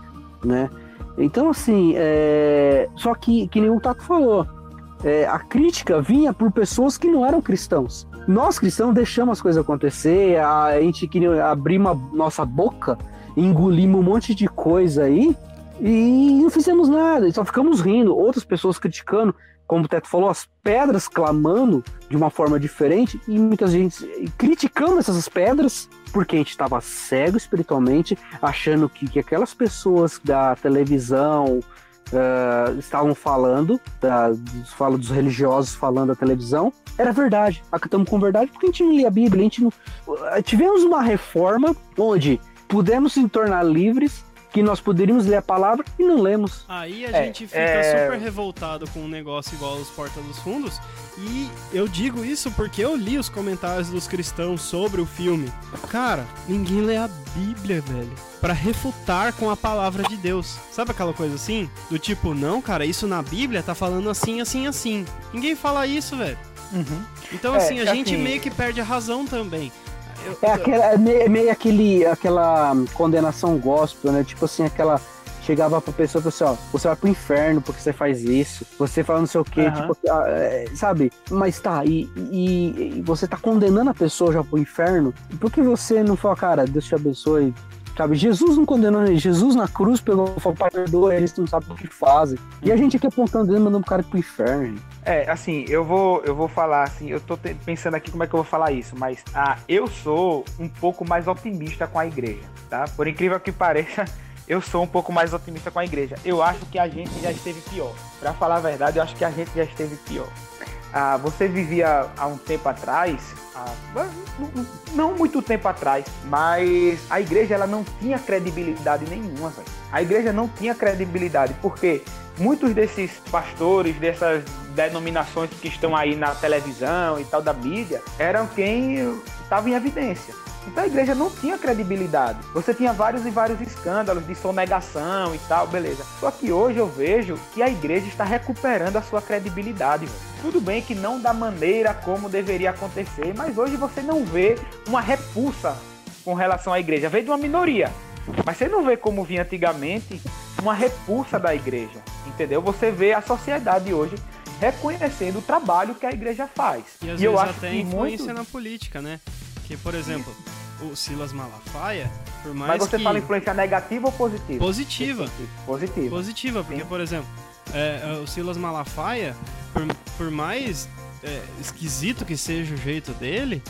né? Então, assim, é... só que, que nem o Tato falou, é, a crítica vinha por pessoas que não eram cristãos. Nós cristãos deixamos as coisas acontecer, a gente queria abrir uma nossa boca, engolimos um monte de coisa aí e não fizemos nada, só ficamos rindo. Outras pessoas criticando, como o Teto falou, as pedras clamando de uma forma diferente e muitas gente criticando essas pedras porque a gente estava cego espiritualmente, achando que, que aquelas pessoas da televisão ah, estavam falando, da, dos, fala dos religiosos falando da televisão, era verdade. Acatamos com verdade porque a gente não lia a Bíblia, a gente não. ah, Tivemos uma reforma onde pudemos se tornar livres, que nós poderíamos ler a palavra e não lemos. Aí a É, gente fica é- super revoltado com um negócio igual os Porta dos Fundos. E eu digo isso porque eu li os comentários dos cristãos sobre o filme. Cara, ninguém lê a Bíblia, velho. Pra refutar com a palavra de Deus. Sabe aquela coisa assim? Do tipo, não, cara, isso na Bíblia tá falando assim, assim, assim. Ninguém fala isso, velho. Uhum. Então, É, assim, a gente assim- meio que perde a razão também. É, aquela, é meio, é meio aquele, aquela condenação gospel, né? Tipo assim, aquela chegava pra pessoa e falava assim, ó, você vai pro inferno porque você faz isso, você fala não sei o quê, Aham. tipo, ah, é, sabe? Mas tá, e, e- e você tá condenando a pessoa já pro inferno, por que você não fala, cara, Deus te abençoe, Sabe, Jesus não condenou ele. Jesus na cruz pegou e falou, perdoa eles, não sabem o que fazem. E a gente aqui apontando ele, mandando o cara pro inferno. É, assim, eu vou, eu vou falar assim, eu tô te- pensando aqui como é que eu vou falar isso, mas ah, eu sou um pouco mais otimista com a igreja, tá? Por incrível que pareça, *laughs* eu sou um pouco mais otimista com a igreja. Eu acho que a gente já esteve pior. Pra falar a verdade, eu acho que a gente já esteve pior. Ah, você vivia há um tempo atrás, ah, não- muito tempo atrás, mas a igreja ela não tinha credibilidade nenhuma, velho. A igreja não tinha credibilidade, porque muitos desses pastores, dessas denominações que estão aí na televisão e tal da mídia, eram quem estava em evidência. Então a igreja não tinha credibilidade. Você tinha vários e vários escândalos de sonegação e tal, beleza. Só que hoje eu vejo que a igreja está recuperando a sua credibilidade. Tudo bem que não da maneira como deveria acontecer, mas hoje você não vê uma repulsa com relação à igreja. Vem de uma minoria. Mas você não vê como vinha antigamente uma repulsa da igreja. Entendeu? Você vê a sociedade hoje reconhecendo o trabalho que a igreja faz. E às eu vezes acho até que influência muito... na política, né? Que, por exemplo, o Silas Malafaia, por mais Mas você que... fala influência negativa ou positiva? Positiva. Positiva. Positiva, porque, Sim. por exemplo, é, é, o Silas Malafaia, por, por mais é, esquisito que seja o jeito dele,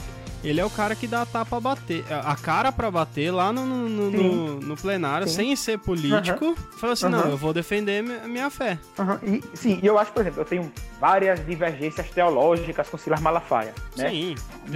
ele é o cara que dá a tapa a bater, a cara pra bater lá no, no, no- no- plenário, Sim. sem ser político. Fala assim: não, Aham. eu vou defender minha fé. Aham, E, sim, e eu acho, por exemplo, eu tenho várias divergências teológicas com Silas Malafaia, né? Sim,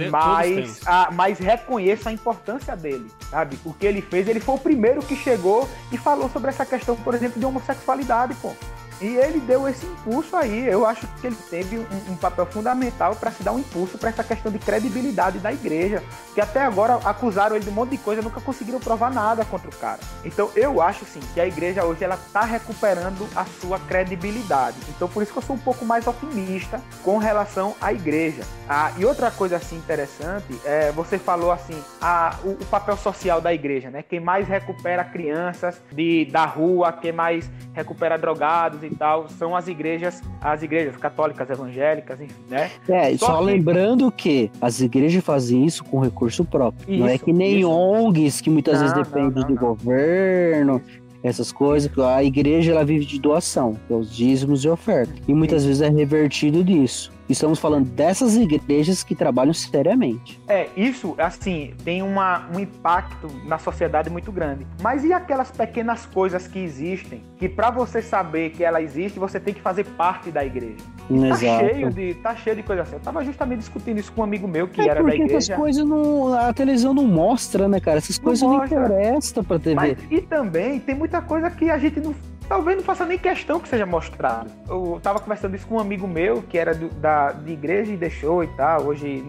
mas, a, mas reconheço a importância dele, sabe? O que ele fez, ele foi o primeiro que chegou e falou sobre essa questão, por exemplo, de homossexualidade, pô. E ele deu esse impulso aí. Eu acho que ele teve um, um papel fundamental para se dar um impulso para essa questão de credibilidade da igreja. Que até agora acusaram ele de um monte de coisa nunca conseguiram provar nada contra o cara. Então eu acho sim que a igreja hoje ela tá recuperando a sua credibilidade. Então por isso que eu sou um pouco mais otimista com relação à igreja. Ah, e outra coisa assim interessante é você falou assim a, o, o papel social da igreja, né? Quem mais recupera crianças de, da rua, quem mais recupera drogados e tal, são as igrejas, as igrejas católicas, evangélicas, enfim, né? É, e Só só, que- lembrando que as igrejas fazem isso com recurso próprio. não é Isso, que nem isso. ONGs que muitas Não, vezes dependem não, do não. governo, essas coisas. A igreja ela vive de doação, que é os dízimos e oferta. E muitas vezes é revertido disso. Estamos falando dessas igrejas que trabalham seriamente. É, isso, assim, tem uma, um impacto na sociedade muito grande. Mas e aquelas pequenas coisas que existem, que para você saber que ela existe, você tem que fazer parte da igreja? Tá Exato. cheio de, tá cheio de coisa assim. Eu tava justamente discutindo isso com um amigo meu que É era da porque essas igreja. coisas não. A televisão não mostra, né, cara? Essas Não coisas não mostra. interessam pra TV. Mas, e também tem muita coisa que a gente não. Talvez não faça nem questão que seja mostrado. Eu tava conversando isso com um amigo meu que era do- da, de igreja e deixou e tal. Hoje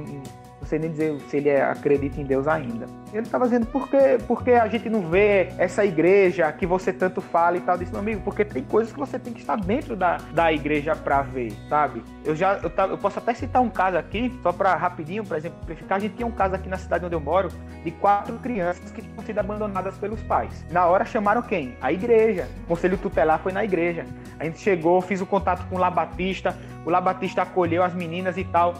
não, sei nem dizer se ele é- acredita em Deus ainda. Ele tava dizendo por que, por que a gente não vê essa igreja que você tanto fala e tal. Eu Disse, meu amigo, porque tem coisas que você tem que estar dentro da, da igreja pra ver, sabe? Eu já eu, eu posso até citar um caso aqui, só pra rapidinho, pra exemplificar. A gente tinha um caso aqui na cidade onde eu moro de quatro crianças que tinham sido abandonadas pelos pais. Na hora chamaram quem? A igreja. O conselho tutelar foi na igreja. A gente chegou, fiz o contato com o Labatista, o Labatista acolheu as meninas e tal.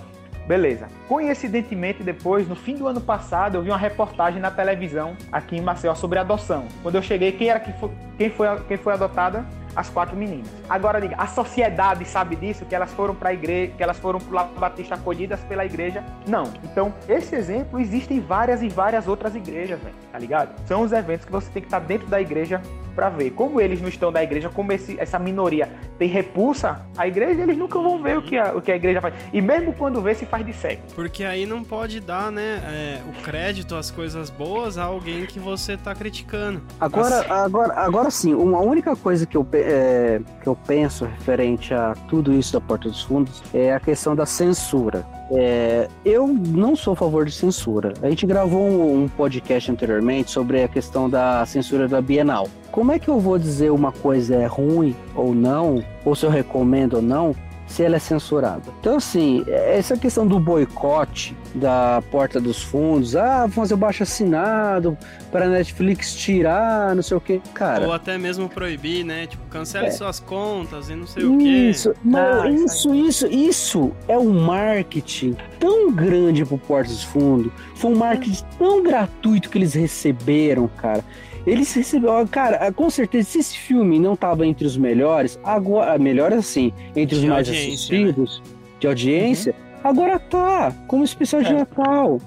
Beleza. Coincidentemente, depois, no fim do ano passado, eu vi uma reportagem na televisão aqui em Maceió sobre adoção. Quando eu cheguei, quem era que foi, quem foi, quem foi adotada? As quatro meninas. Agora a sociedade sabe disso, que elas foram para a igreja, que elas foram pro Lava Batista acolhidas pela igreja? Não. Então, esse exemplo existe em várias e várias outras igrejas, velho, tá ligado? São os eventos que você tem que estar dentro da igreja para ver. Como eles não estão da igreja, como esse, essa minoria tem repulsa à igreja, eles nunca vão ver o que a, o que a igreja faz. E mesmo quando vê, se faz de cego. Porque aí não pode dar, né, é, o crédito, as coisas boas a alguém que você tá criticando. Agora, Assim, agora, agora sim, uma única coisa que eu, é, que eu penso referente a tudo isso da Porta dos Fundos é a questão da censura. É, eu não sou a favor de censura. A gente gravou um, um podcast anteriormente sobre a questão da censura da Bienal. Como é que eu vou dizer uma coisa é ruim ou não, ou se eu recomendo ou não, se ela é censurada. Então, assim, essa questão do boicote da porta dos fundos, ah, vou fazer o baixo assinado para a Netflix tirar, não sei o que, cara. Ou até mesmo proibir, né? Tipo, cancele é. suas contas e não sei o que. Isso, não, ah, isso, isso, isso é um marketing tão grande pro Porta dos Fundos, foi um marketing tão gratuito que eles receberam, cara. Eles receberam, cara, com certeza, se esse filme não tava entre os melhores, agora, melhores assim, entre os de mais assistidos né? de audiência, uhum. agora tá, como especial de é. Natal.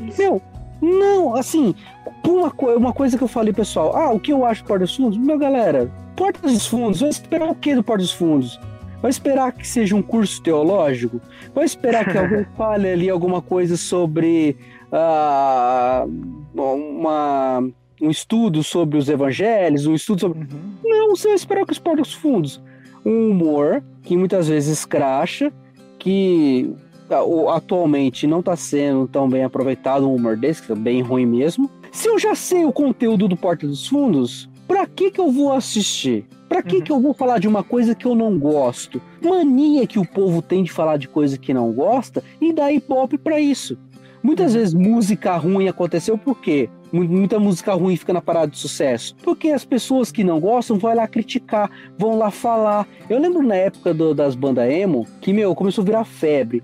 Isso. Meu, não, assim, uma, uma coisa que eu falei, pessoal, ah, o que eu acho do Porta dos Fundos? Meu, galera, Porta dos Fundos, vai esperar o que do Porta dos Fundos? Vai esperar que seja um curso teológico? Vai esperar que alguém *laughs* fale ali alguma coisa sobre uh, uma um estudo sobre os evangelhos, um estudo sobre. Uhum. Não, você vai esperar que os portos fundos. Um humor que muitas vezes cracha, que atualmente não está sendo tão bem aproveitado, um humor desse, que é bem ruim mesmo. Se eu já sei o conteúdo do Porta dos Fundos, pra que que eu vou assistir? Pra que uhum. que eu vou falar de uma coisa que eu não gosto? Mania que o povo tem de falar de coisa que não gosta e dar pop para isso. Muitas uhum. vezes música ruim aconteceu por quê? Muita música ruim fica na parada de sucesso. Porque as pessoas que não gostam vão lá criticar, vão lá falar. Eu lembro na época do, das bandas emo que, meu, começou a virar febre.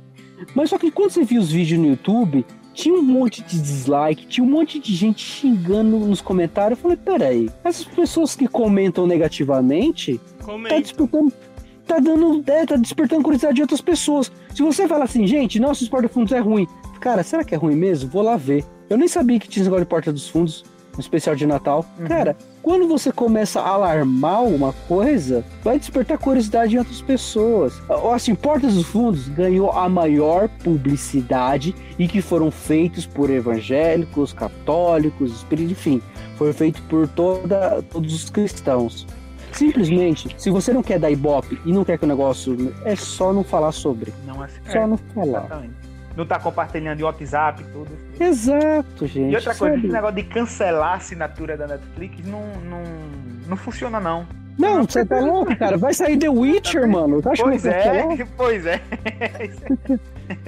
Mas só que quando você viu os vídeos no YouTube, tinha um monte de dislike, tinha um monte de gente xingando nos comentários. Eu falei, peraí, essas pessoas que comentam negativamente, Comenta. tá disputando tá dando, é, tá despertando curiosidade de outras pessoas. Se você fala assim, gente, nosso Esporte Fundos é ruim, cara, será que é ruim mesmo? Vou lá ver. Eu nem sabia que tinha esse negócio de Porta dos Fundos, no especial de Natal. Uhum. Cara, quando você começa a alarmar uma coisa, vai despertar curiosidade em outras pessoas. Assim, Portas dos Fundos ganhou a maior publicidade e que foram feitos por evangélicos, católicos, enfim, foi feito por toda, todos os cristãos. Simplesmente, se você não quer dar ibope e não quer que o negócio. É só não falar sobre. Não é Só não falar. Exatamente. Não tá compartilhando em WhatsApp tudo. Exato, gente. E outra coisa, esse negócio de cancelar a assinatura da Netflix não, não, não funciona, não. Não, você tá louco, cara? Vai sair The Witcher, mano. Tá *laughs* pois é, pois *laughs* é.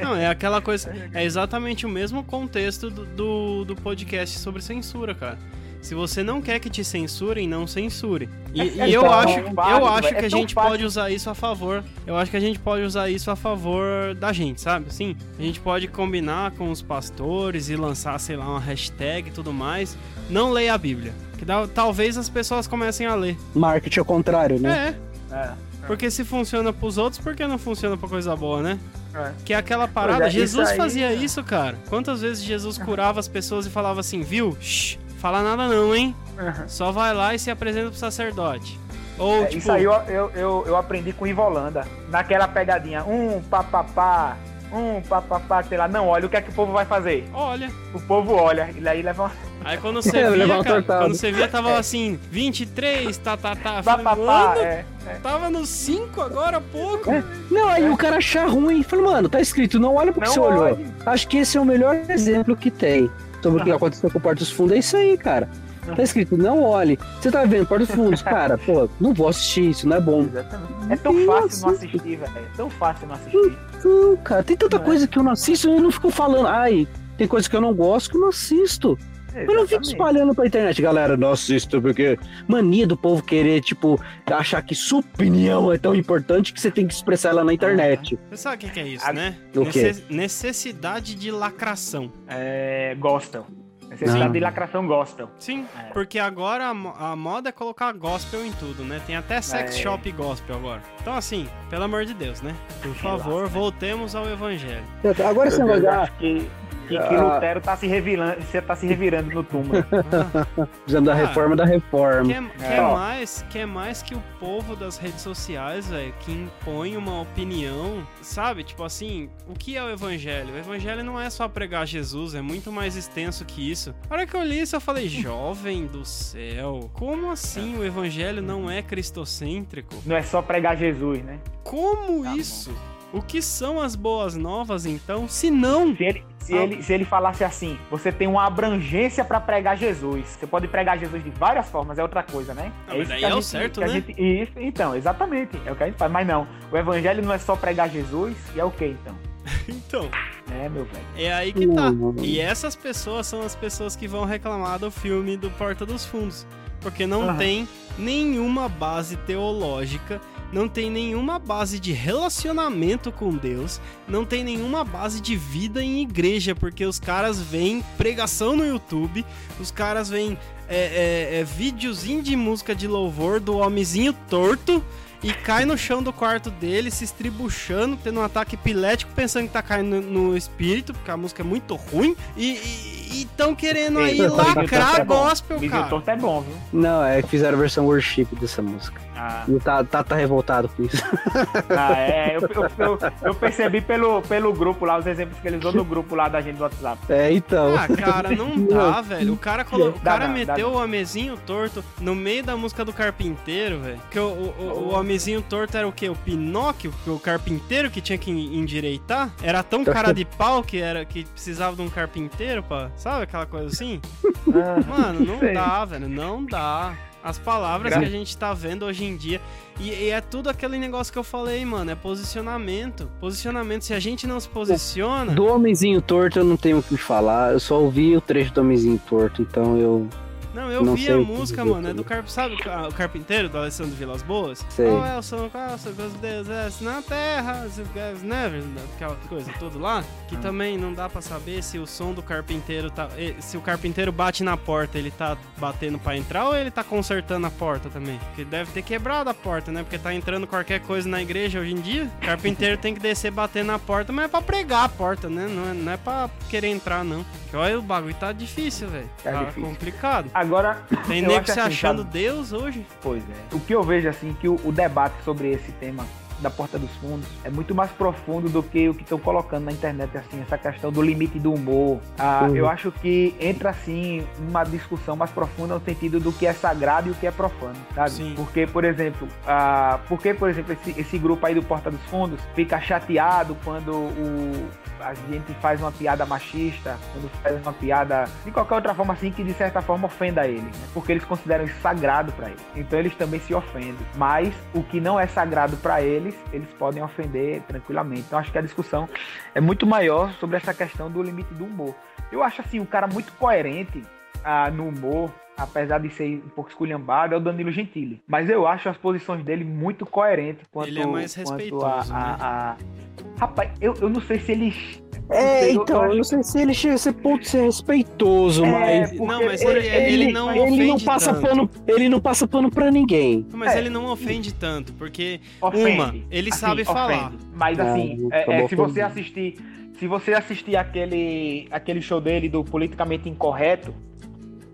Não, é aquela coisa. É exatamente o mesmo contexto do, do, do podcast sobre censura, cara. Se você não quer que te censurem, não censure. E, é, e eu acho, eu acho que a gente pode usar isso a favor. Eu acho que a gente pode usar isso a favor da gente, sabe? Sim, a gente pode combinar com os pastores e lançar, sei lá, uma hashtag e tudo mais. Não leia a Bíblia. Que dá, talvez as pessoas comecem a ler. Marketing ao contrário, né? É. é. Porque se funciona pros outros, por que não funciona pra coisa boa, né? É. Que é aquela parada. É, Jesus aí, fazia isso, cara. Quantas vezes Jesus curava as pessoas e falava assim, viu? Shh, fala nada não, hein? Uhum. Só vai lá e se apresenta pro sacerdote. Ou, é, tipo... Isso aí eu, eu, eu, eu, aprendi com Ivolanda. Naquela pegadinha, um papapá, um papapá, sei lá, não, olha o que é que o povo vai fazer. Olha. O povo olha, e aí leva uma... Aí quando *laughs* você via, cara, quando você via, tava é. assim, 23, tá, tá, tá. Papapá, é, é. Tava no 5 agora há pouco. É. Não, aí o cara achar ruim. Falei, mano, tá escrito, não olha porque não você olhou. Acho que esse é o melhor exemplo que tem sobre o que *laughs* aconteceu com o Porto dos Fundos, é isso aí, cara. Tá escrito, não olhe. Você tá vendo, Porto dos Fundos, *laughs* cara, pô, não vou assistir, isso não é bom. Exatamente. É tão fácil não assistir, velho. É tão fácil não assistir. Não, cara, tem tanta não coisa é. que eu não assisto e eu não fico falando, ai, tem coisa que eu não gosto que eu não assisto. Exatamente. Eu não fico espalhando pra internet, galera, não assisto, porque mania do povo querer, tipo, achar que sua opinião é tão importante que você tem que expressar ela na internet. Você sabe o que é isso, né? O Necess necessidade de lacração. É. Gostam. Necessidade de lacração gospel. Sim, é. porque agora a, a, moda é colocar gospel em tudo, né? Tem até sex é. shop gospel agora. Então, assim, pelo amor de Deus, né? Por favor, voltemos ao evangelho. Agora você vai dar. Que que, que ah. Lutero tá se revirando, você tá se revirando no túmulo. *laughs* Precisando da reforma da reforma. Quer, quer é. mais, quer mais que o povo das redes sociais, velho, que impõe uma opinião, sabe? Tipo assim, o que é o evangelho? O evangelho não é só pregar Jesus, é muito mais extenso que isso. A hora que eu li isso, eu falei, *laughs* jovem do céu, como assim o evangelho não é cristocêntrico? Não é só pregar Jesus, né? Como tá isso? Bom. O que são as boas novas, então? Se não. Se ele, se, ele, se ele falasse assim, você tem uma abrangência pra pregar Jesus. Você pode pregar Jesus de várias formas, é outra coisa, né? Ah, mas isso daí que a é o gente- certo, que a né? gente- isso, então, exatamente. É o que a gente faz. Mas não, o evangelho não é só pregar Jesus, e é o que então? *laughs* Então, É, meu velho. é aí que tá. Uhum. E essas pessoas são as pessoas que vão reclamar do filme do Porta dos Fundos. Porque não Aham. tem nenhuma base teológica, não tem nenhuma base de relacionamento com Deus, não tem nenhuma base de vida em igreja, porque os caras veem pregação no YouTube, os caras veem é, é, é, videozinho de música de louvor do homenzinho torto e cai no chão do quarto dele, se estribuchando, tendo um ataque epilético, pensando que tá caindo no, no espírito, porque a música é muito ruim, e estão querendo aí Ei, lacrar é bom. gospel, O vídeo cara. torto é bom, viu? Não, é que fizeram a versão worship dessa música. Ah, E tá, tá, tá revoltado com isso. *laughs* ah, é. Eu, eu, eu, eu percebi pelo, pelo grupo lá, os exemplos que ele usou no grupo lá da gente do WhatsApp. É, então. Ah, cara, não *laughs* dá, velho. O cara, colo... o Dá cara dá meteu não. o homenzinho torto no meio da música do carpinteiro, velho. Que o, o, o, o homenzinho torto era o quê? O Pinóquio? Que o carpinteiro que tinha que en- endireitar? Era tão cara de pau que, era, que precisava de um carpinteiro pra. Sabe aquela coisa assim? *laughs* Ah, Mano, não Sei. dá, velho. Não dá. As palavras Gra- que a gente tá vendo hoje em dia. E, e é tudo aquele negócio que eu falei, mano. É posicionamento. Posicionamento. Se a gente não se posiciona. Do Homenzinho Torto eu não tenho o que falar. Eu só ouvi o trecho do Homenzinho Torto, então eu Não, eu Não vi a música, dizer mano. É do. Carp... Sabe o ca- o carpinteiro do Alessandro Vilas Boas? sei. Qual é o som? Qual é o som deuses descem na terra? Never, aquela coisa toda lá. Que também não dá pra saber se o som do carpinteiro tá. Se o carpinteiro bate na porta, ele tá batendo pra entrar ou ele tá consertando a porta também? Porque deve ter quebrado a porta, né? Porque tá entrando qualquer coisa na igreja hoje em dia. O carpinteiro *laughs* tem que descer batendo na porta, mas é pra pregar a porta, né? Não é, não é pra querer entrar, não. Porque olha, o bagulho tá difícil, velho. Tá Tá, difícil. complicado. Agora, Tem Eu nego acho se assim, achando sabe? Deus hoje. Pois é. O que eu vejo assim que o, o debate sobre esse tema da porta dos fundos é muito mais profundo do que o que estão colocando na internet assim essa questão do limite do humor. Ah, Uhum. Eu acho que entra assim uma discussão mais profunda no sentido do que é sagrado e o que é profano, sabe? Sim. Porque por exemplo, ah, porque por exemplo esse, esse grupo aí do porta dos fundos fica chateado quando o a gente faz uma piada machista, quando faz uma piada de qualquer outra forma assim que de certa forma ofenda ele, né? porque eles consideram isso sagrado para eles. Então eles também se ofendem. Mas o que não é sagrado para eles, eles podem ofender tranquilamente. Então acho que a discussão é muito maior sobre essa questão do limite do humor. Eu acho assim um cara muito coerente ah, no humor. Apesar de ser um pouco esculhambado, é o Danilo Gentili. Mas eu acho as posições dele muito coerentes quanto, Ele é mais quanto respeitoso, a, né? a- a- Rapaz, eu, eu não sei se ele É, então, eu eu não sei se ele chega a ser ponto de ser respeitoso, É, mas. Não, mas ele- ele não ele não ofende passa tanto. pano, ele não passa pano pra ninguém. Mas É. ele não ofende tanto, porque ofende. uma, ele sabe falar. Mas Ah, assim, é- é, se você assistir, se você assistir aquele aquele show dele do politicamente incorreto,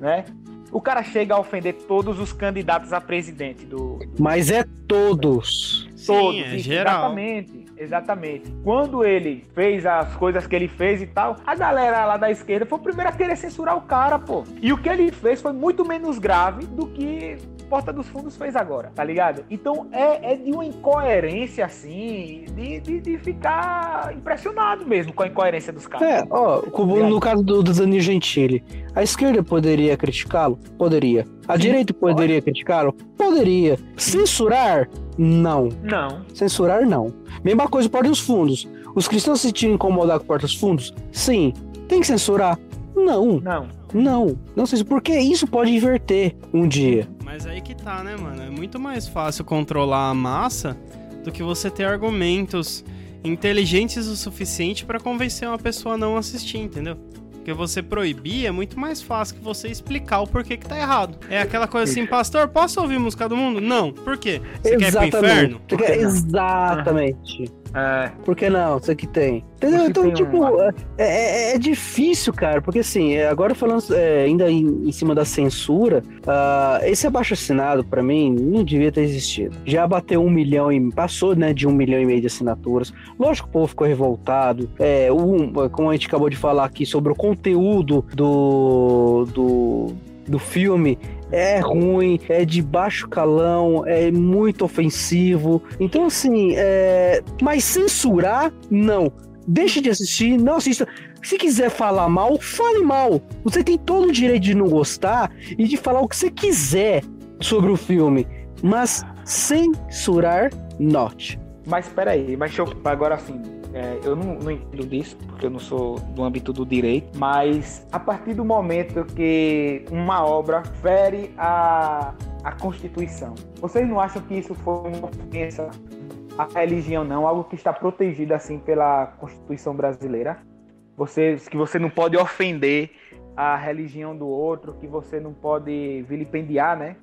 né? O cara chega a ofender todos os candidatos a presidente do, Mas é todos. Sim, todos. é isso, geral. Exatamente, exatamente. Quando ele fez as coisas que ele fez e tal, a galera lá da esquerda foi o primeiro a querer censurar o cara, pô. E o que ele fez foi muito menos grave do que Porta dos Fundos fez agora, tá ligado? Então é, é de uma incoerência, assim, de, de, de ficar impressionado mesmo com a incoerência dos caras. É, ó, como no caso do, do Danilo Gentili, a esquerda poderia criticá-lo? Poderia. A Sim, direita poderia criticá-lo? Poderia. Censurar? Não. Não. Censurar, não. Mesma coisa Porta dos Fundos. Os cristãos se sentiram incomodados com Porta dos Fundos? Sim. Tem que censurar? Não. Não. Não. Não sei porque isso pode inverter um dia. Mas aí que tá, né, mano? É muito mais fácil controlar a massa do que você ter argumentos inteligentes o suficiente pra convencer uma pessoa a não assistir, entendeu? Porque você proibir é muito mais fácil que você explicar o porquê que tá errado. É aquela coisa assim, pastor, posso ouvir música do mundo? Não. Por quê? Você quer ir pro inferno? Você quer- que? Exatamente. É. Por que não? Isso aqui tem. Entendeu? Então, tipo, um- é, é- é difícil, cara, porque assim, é, agora falando é, ainda em, em cima da censura, ah, esse abaixo assinado, pra mim, não devia ter existido. Já bateu um milhão e. passou, né, de um milhão e meio de assinaturas. Lógico que o povo ficou revoltado. É, um, como a gente acabou de falar aqui sobre o conteúdo do. do do filme é ruim, é de baixo calão, é muito ofensivo. Então, assim, é... mas censurar, não. Deixe de assistir, não assista. Se quiser falar mal, fale mal. Você tem todo o direito de não gostar e de falar o que você quiser sobre o filme. Mas censurar, not. Mas peraí, mas eu, agora assim, é, eu não, não, entendo disso, porque eu não sou do âmbito do direito, mas a partir do momento que uma obra fere a, a Constituição, vocês não acham que isso foi uma ofensa à religião, não? Algo que está protegido assim pela Constituição brasileira? Vocês, que você não pode ofender a religião do outro, que você não pode vilipendiar, né?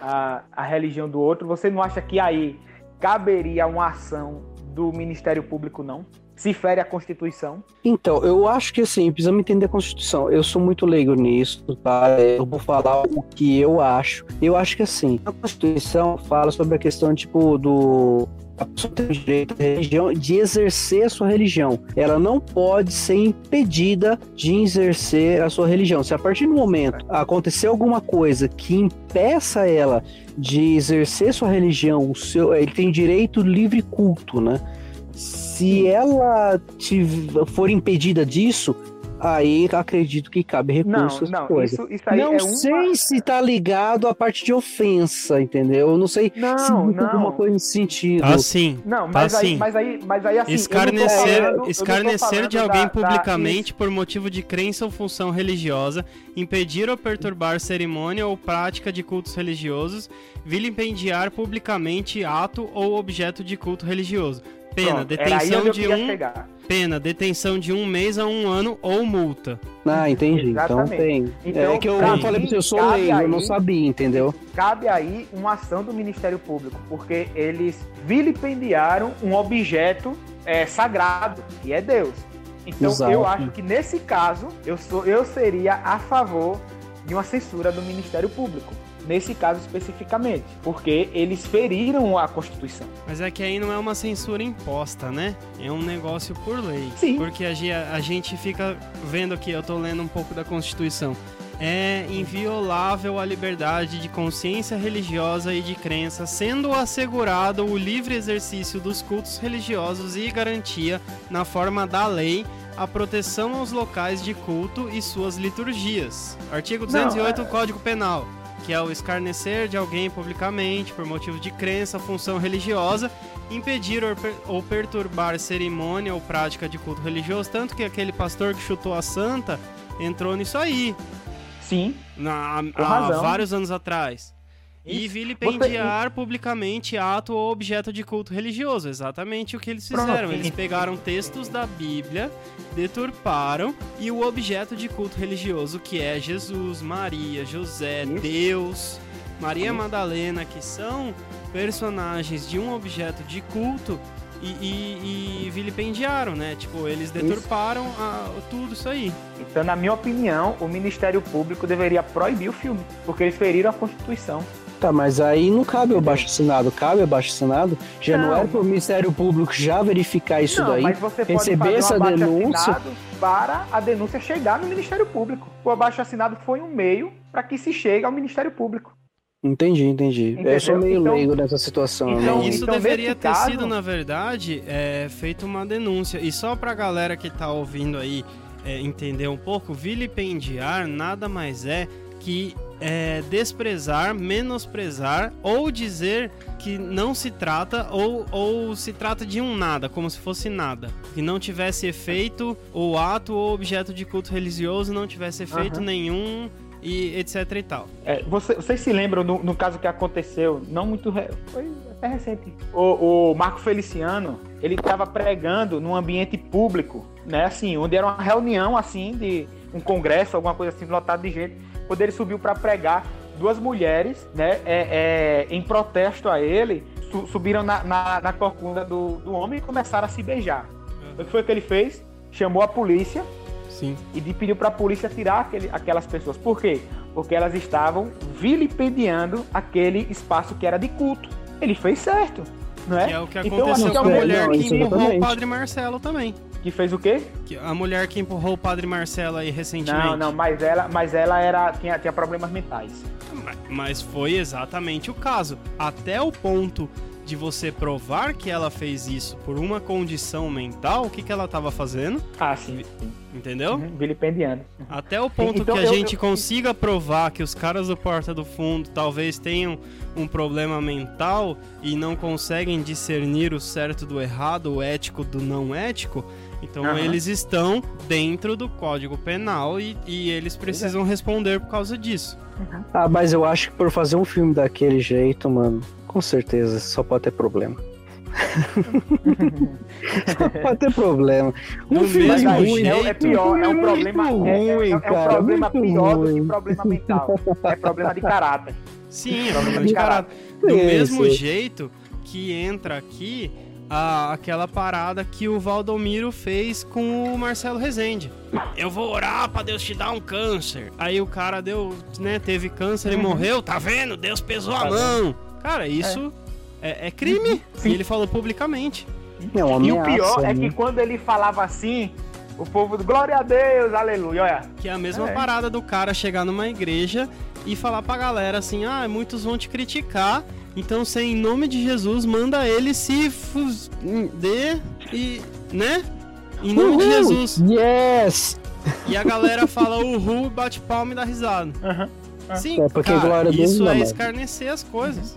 A, a religião do outro, você não acha que aí caberia uma ação do Ministério Público, não? Se fere a Constituição? Então, eu acho que assim, precisamos entender a Constituição. Eu sou muito leigo nisso, tá? Eu vou falar o que eu acho. Eu acho que assim, a Constituição fala sobre a questão, tipo, do a pessoa tem o direito à religião de exercer a sua religião. Ela não pode ser impedida de exercer a sua religião. Se a partir do momento acontecer alguma coisa que impeça ela de exercer sua religião, o seu, ele tem direito livre culto, né? Se ela for impedida disso, aí acredito que cabe recurso. Não, não, coisas. Isso, isso aí não é sei uma... se tá ligado à parte de ofensa, entendeu? Eu não sei não, se não. alguma coisa nesse sentido. Ah, sim. Não, mas, ah, aí, sim. mas aí, mas aí assim, escarnecer, falando, escarnecer de alguém da, publicamente da... por motivo de crença ou função religiosa, impedir ou perturbar cerimônia ou prática de cultos religiosos, vilipendiar publicamente ato ou objeto de culto religioso. Pena, Pronto, detenção de um chegar. Pena, detenção de um mês a um ano ou multa. Ah, entendi. Exatamente. Então tem. Então, é que eu cabe- falei pra você, eu sou leigo, eu não aí- sabia, entendeu? Cabe aí uma ação do Ministério Público, porque eles vilipendiaram um objeto é, sagrado, que é Deus. Então Exato. eu acho que nesse caso eu, sou, eu seria a favor de uma censura do Ministério Público. Nesse caso especificamente, porque eles feriram a Constituição. Mas é que aí não é uma censura imposta, né? É um negócio por lei. Sim. Porque a, a gente fica vendo aqui, eu tô lendo um pouco da Constituição. É inviolável a liberdade de consciência religiosa e de crença, sendo assegurado o livre exercício dos cultos religiosos e garantia, na forma da lei, a proteção aos locais de culto e suas liturgias. Artigo 208 do Código Penal, que é o escarnecer de alguém publicamente por motivo de crença, função religiosa, impedir ou, per- ou perturbar cerimônia ou prática de culto religioso, tanto que aquele pastor que chutou a santa entrou nisso aí, Sim, na, há vários anos atrás. E vilipendiar publicamente ato ou objeto de culto religioso. Exatamente o que eles fizeram. Eles pegaram textos da Bíblia, deturparam e o objeto de culto religioso, que é Jesus, Maria, José. Deus, Maria. Madalena, que são personagens de um objeto de culto. E, e- e vilipendiaram, né? Tipo, eles deturparam a- tudo isso aí. Então, na minha opinião, o Ministério Público deveria proibir o filme, porque eles feriram a Constituição. Tá, mas aí não cabe o baixo assinado, cabe o baixo assinado? Já não, Não. era pro Ministério Público já verificar isso não, daí? mas você pode receber fazer essa um denúncia? para a denúncia chegar no Ministério Público. O abaixo assinado foi um meio para que se chegue ao Ministério Público. Entendi, entendi. Entendeu? Eu sou meio Então- leigo nessa situação. então, não- Isso então, deveria ter caso- sido, na verdade, é, feito uma denúncia. E só pra galera que tá ouvindo aí é, entender um pouco, vilipendiar nada mais é que é, desprezar, menosprezar ou dizer que não se trata ou, ou se trata de um nada, como se fosse nada. Que não tivesse efeito o ato ou objeto de culto religioso, não tivesse efeito Aham. nenhum e etc e tal. É, você- vocês se lembram no, no caso que aconteceu, não muito. re- Foi até recente. O, o Marco Feliciano, ele estava pregando num ambiente público, né? Assim, onde era uma reunião, assim, de um congresso, alguma coisa assim, lotado de gente. Quando ele subiu para pregar, duas mulheres, né, é, é, em protesto a ele, su- subiram na, na, na corcunda do, do homem e começaram a se beijar. O que foi que ele fez? Chamou a polícia Sim. e pediu para a polícia tirar aquele- aquelas pessoas. Por quê? Porque elas estavam vilipendiando aquele espaço que era de culto. Ele fez certo, não é? Que é o que Então, aconteceu assim, com a mulher não, que empurrou o padre Marcelo também. Que fez o quê? A mulher que empurrou o padre Marcelo aí recentemente. Não, não, mas ela, mas ela era, tinha, tinha problemas mentais. Ma- Mas foi exatamente o caso. Até o ponto de você provar que ela fez isso por uma condição mental, o que, que ela tava fazendo? Ah, sim. Entendeu? Uhum, vilipendiando. Até o ponto Então, que a eu- gente eu- consiga provar que os caras do Porta do Fundo talvez tenham um problema mental e não conseguem discernir o certo do errado, o ético do não ético, então Aham. eles estão dentro do Código Penal e, e eles é. precisam responder por causa disso. Ah, mas eu acho que por fazer um filme daquele jeito, mano, com certeza só pode ter problema. *laughs* só pode ter problema. Um Do filme ruim, é, é pior, é um problema, é, é- ruim, é um cara, problema muito pior do que ruim. problema mental. É problema de caráter. Sim, é Problema problema de caráter. Do mesmo jeito que entra aqui a- aquela parada que o Valdomiro fez com o Marcelo Rezende. Eu vou orar pra Deus te dar um câncer. Aí o cara deu, né, teve câncer e Uhum. morreu, tá vendo? Deus pesou a Tá mão. Cara, isso é, é crime. Sim. E ele falou publicamente. É uma E o ameaça, pior é né? que quando ele falava assim, o povo, glória a Deus, aleluia, olha. Que é a mesma É. parada do cara chegar numa igreja e falar pra galera assim: ah, muitos vão te criticar, então você, em nome de Jesus, manda ele se fuder e. né? Em nome de Uhul! Jesus. Yes! E a galera fala uhul, bate palma e dá risada. Aham. Sim, É, porque cara, glória Deus isso não é escarnecer as coisas.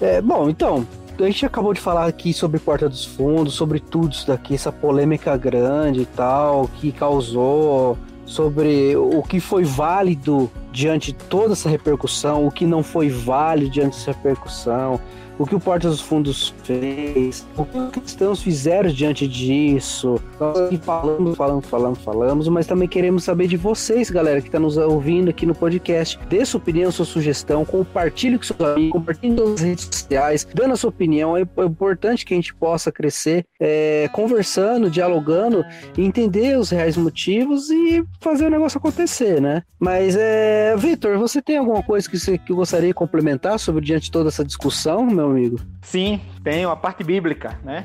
É, bom, então, a gente acabou de falar aqui sobre Porta dos Fundos, sobre tudo isso daqui, essa polêmica grande e tal, que causou, sobre o que foi válido diante de toda essa repercussão, o que não foi válido diante dessa repercussão, o que o Porta dos Fundos fez, o que os cristãos fizeram diante disso. Nós falamos, falamos, falamos, falamos, mas também queremos saber de vocês, galera, que está nos ouvindo aqui no podcast. Dê sua opinião, sua sugestão, compartilhe com seus amigos, compartilhe nas redes sociais, dando a sua opinião. É é importante que a gente possa crescer é, conversando, dialogando, entender os reais motivos e fazer o negócio acontecer, né? Mas, é, Vitor, você tem alguma coisa que você que gostaria de complementar sobre diante de toda essa discussão, meu amigo? Sim, tem a parte bíblica, né?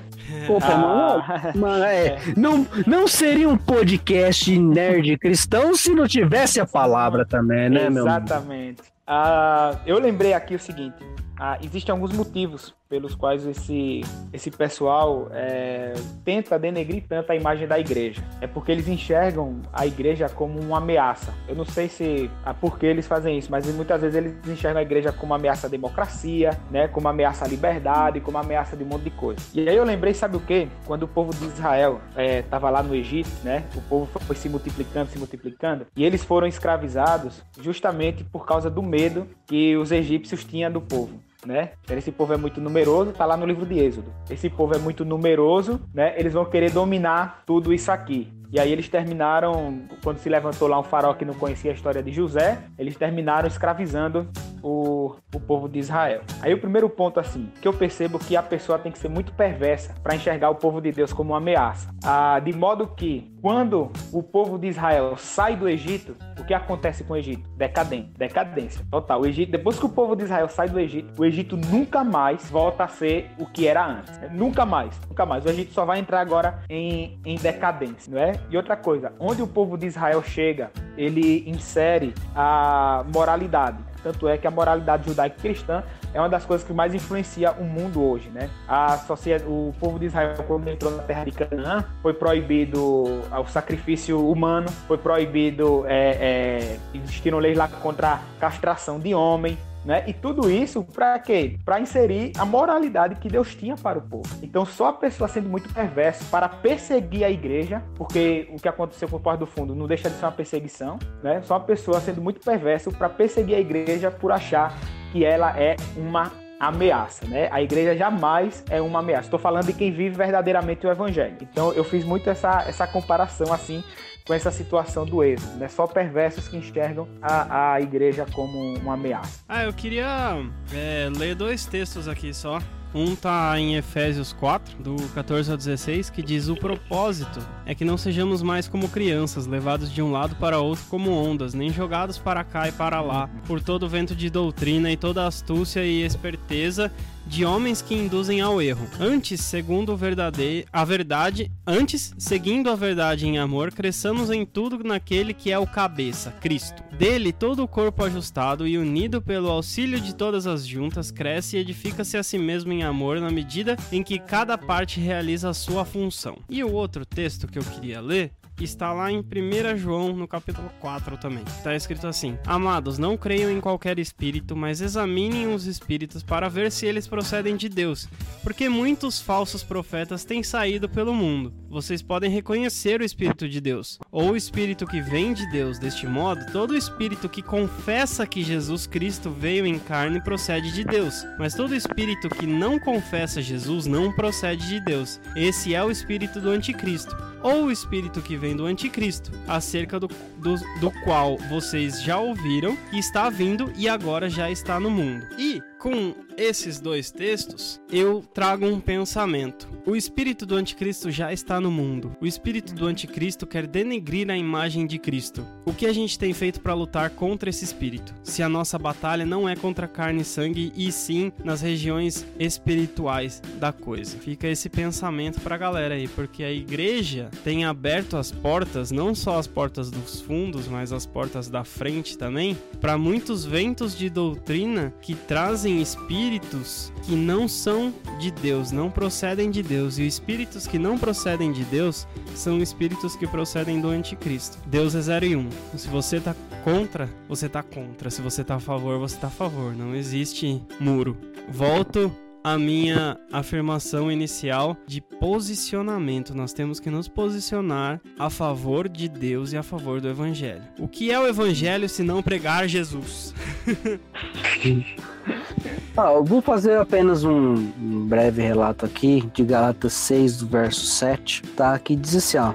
Opa, mano, Ah, Mano, é, Não, não seria um podcast nerd cristão se não tivesse a palavra também, né, meu? amigo? Exatamente. Ah, eu lembrei aqui o seguinte: ah, existem alguns motivos pelos quais esse, esse pessoal é, tenta denegrir tanto a imagem da igreja. É porque eles enxergam a igreja como uma ameaça. Eu não sei se ah, por que eles fazem isso, mas muitas vezes eles enxergam a igreja como uma ameaça à democracia, né, como uma ameaça à liberdade, como uma ameaça de um monte de coisa. E aí eu lembrei, sabe o quê? Quando o povo de Israel estava lá no Egito, né, o povo foi se multiplicando, se multiplicando, e eles foram escravizados justamente por causa do medo que os egípcios tinham do povo né? Esse povo é muito numeroso, tá lá no livro de Êxodo. Esse povo é muito numeroso, né? Eles vão querer dominar tudo isso aqui. E aí eles terminaram, quando se levantou lá um faraó que não conhecia a história de José, eles terminaram escravizando o, o povo de Israel. Aí o primeiro ponto, assim, que eu percebo que a pessoa tem que ser muito perversa para enxergar o povo de Deus como uma ameaça. Ah, de modo que, quando o povo de Israel sai do Egito, o que acontece com o Egito? Decadência. Decadência. Total. O Egito, depois que o povo de Israel sai do Egito, o Egito nunca mais volta a ser o que era antes. Nunca mais. Nunca mais. O Egito só vai entrar agora em, em decadência, não é? E outra coisa, onde o povo de Israel chega, ele insere a moralidade. Tanto é que a moralidade judaico-cristã é uma das coisas que mais influencia o mundo hoje, né? A sociedade, o povo de Israel, quando entrou na terra de Canaã, foi proibido o sacrifício humano, foi proibido, é, é, existiram leis lá contra a castração de homem, né? E tudo isso para quê? Para inserir a moralidade que Deus tinha para o povo. Então, só a pessoa sendo muito perversa para perseguir a igreja, porque o que aconteceu com o Porto do Fundo não deixa de ser uma perseguição, né? Só a pessoa sendo muito perversa para perseguir a igreja por achar que ela é uma ameaça, né? A igreja jamais é uma ameaça. Estou falando de quem vive verdadeiramente o evangelho. Então, eu fiz muito essa, essa comparação assim com essa situação do êxodo, né? Só perversos que enxergam a, a igreja como uma ameaça. Ah, eu queria é, ler dois textos aqui só. Um tá em Efésios 4, do 14 ao 16, que diz: O propósito é que não sejamos mais como crianças, levados de um lado para outro como ondas, nem jogados para cá e para lá, por todo vento de doutrina e toda astúcia e esperteza de homens que induzem ao erro. Antes, segundo a verdade, antes, seguindo a verdade em amor, cresçamos em tudo naquele que é o cabeça, Cristo. Dele todo o corpo ajustado e unido pelo auxílio de todas as juntas cresce e edifica-se a si mesmo em amor na medida em que cada parte realiza a sua função. E o outro texto que eu queria ler está lá em 1 João, no capítulo 4 também. Está escrito assim: Amados, não creiam em qualquer espírito, mas examinem os espíritos para ver se eles procedem de Deus, porque muitos falsos profetas têm saído pelo mundo. Vocês podem reconhecer o Espírito de Deus, ou o Espírito que vem de Deus. Deste modo, todo espírito que confessa que Jesus Cristo veio em carne procede de Deus, mas todo espírito que não confessa Jesus não procede de Deus. Esse é o espírito do anticristo, ou o espírito que vem do anticristo, acerca do, do, do qual vocês já ouviram, está vindo e agora já está no mundo. E com esses dois textos, eu trago um pensamento. O espírito do anticristo já está no mundo. O espírito do anticristo quer denegrir a imagem de Cristo. O que a gente tem feito para lutar contra esse espírito? Se a nossa batalha não é contra carne e sangue e sim nas regiões espirituais da coisa. Fica esse pensamento pra galera aí, porque a igreja tem aberto as portas, não só as portas dos fundos, mas as portas da frente também, para muitos ventos de doutrina que trazem espíritos que não são de Deus, não procedem de Deus. E espíritos que não procedem de Deus são espíritos que procedem do anticristo. Deus é 0 e 1. Um. Se você tá contra, você tá contra. Se você tá a favor, você tá a favor. Não existe muro. Volto a minha afirmação inicial de posicionamento. Nós temos que nos posicionar a favor de Deus e a favor do Evangelho. O que é o Evangelho se não pregar Jesus? *laughs* ah, eu vou fazer apenas um, breve relato aqui de Galatas 6, do verso 7, tá? Que diz assim, ó.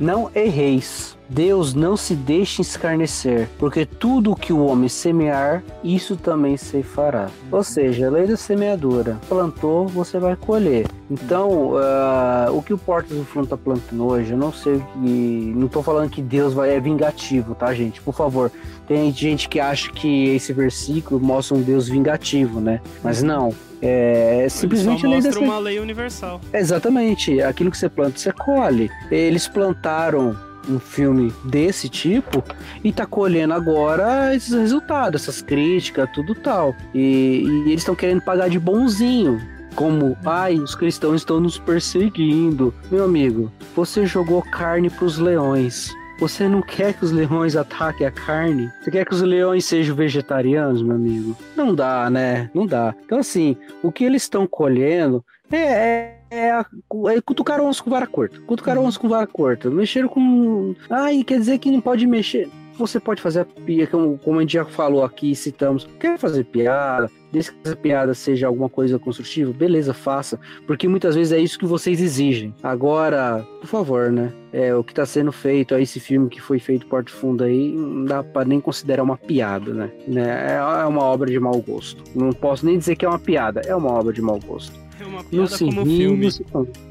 Não erreis, Deus não se deixa escarnecer, porque tudo o que o homem semear, isso também se fará. Ou seja, a lei da semeadura. Plantou, você vai colher. Então, uh, o que o Portas do Fundo está plantando hoje, eu não sei que. Não estou falando que Deus vai, é vingativo, tá, gente? Por favor. Tem gente que acha que esse versículo mostra um Deus vingativo, né? Mas não. É simplesmente Ele só mostra lei uma lei universal. Exatamente. Aquilo que você planta, você colhe. Eles plantaram um filme desse tipo e tá colhendo agora esses resultados, essas críticas, tudo tal. E, e eles estão querendo pagar de bonzinho. Como, ai, os cristãos estão nos perseguindo. Meu amigo, você jogou carne pros leões. Você não quer que os leões ataquem a carne? Você quer que os leões sejam vegetarianos, meu amigo? Não dá, né? Não dá. Então, assim, o que eles estão colhendo é, é, é, é cutucaram onça com vara curta. Cutucaram onça com vara curta. Mexeram com. Ai, quer dizer que não pode mexer você pode fazer a piada, como, como a gente já falou aqui, citamos, quer fazer piada, desde que essa piada seja alguma coisa construtiva, beleza, faça, porque muitas vezes é isso que vocês exigem. Agora, por favor, né? É, o que está sendo feito, esse filme que foi feito Porto Fundo aí, não dá para nem considerar uma piada, né? né? É uma obra de mau gosto. Não posso nem dizer que é uma piada, é uma obra de mau gosto. É uma piada como filme.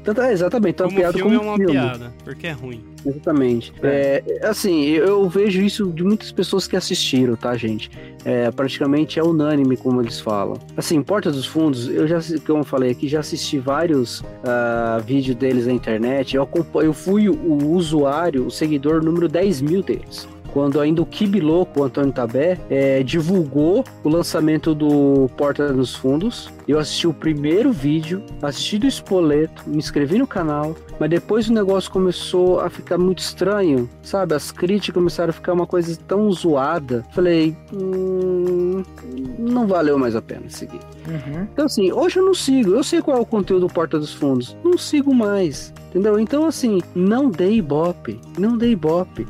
Tanto, é, exatamente, então como piada filme como é uma filme. piada, porque é ruim. Exatamente. É. É, assim, eu vejo isso de muitas pessoas que assistiram, tá, gente? É, praticamente é unânime como eles falam. Assim, Porta dos Fundos, eu já, como eu falei aqui, já assisti vários uh, vídeos deles na internet. Eu, eu fui o usuário, o seguidor número 10 mil deles quando ainda o Kibi Louco, o Antônio Tabé, é, divulgou o lançamento do Porta dos Fundos. Eu assisti o primeiro vídeo, assisti do Espoleto, me inscrevi no canal, mas depois o negócio começou a ficar muito estranho, sabe? As críticas começaram a ficar uma coisa tão zoada. Falei, hum, não valeu mais a pena seguir. Uhum. Então, assim, hoje eu não sigo. Eu sei qual é o conteúdo do Porta dos Fundos. Não sigo mais. Entendeu? Então, assim, não dê ibope. Não dê ibope.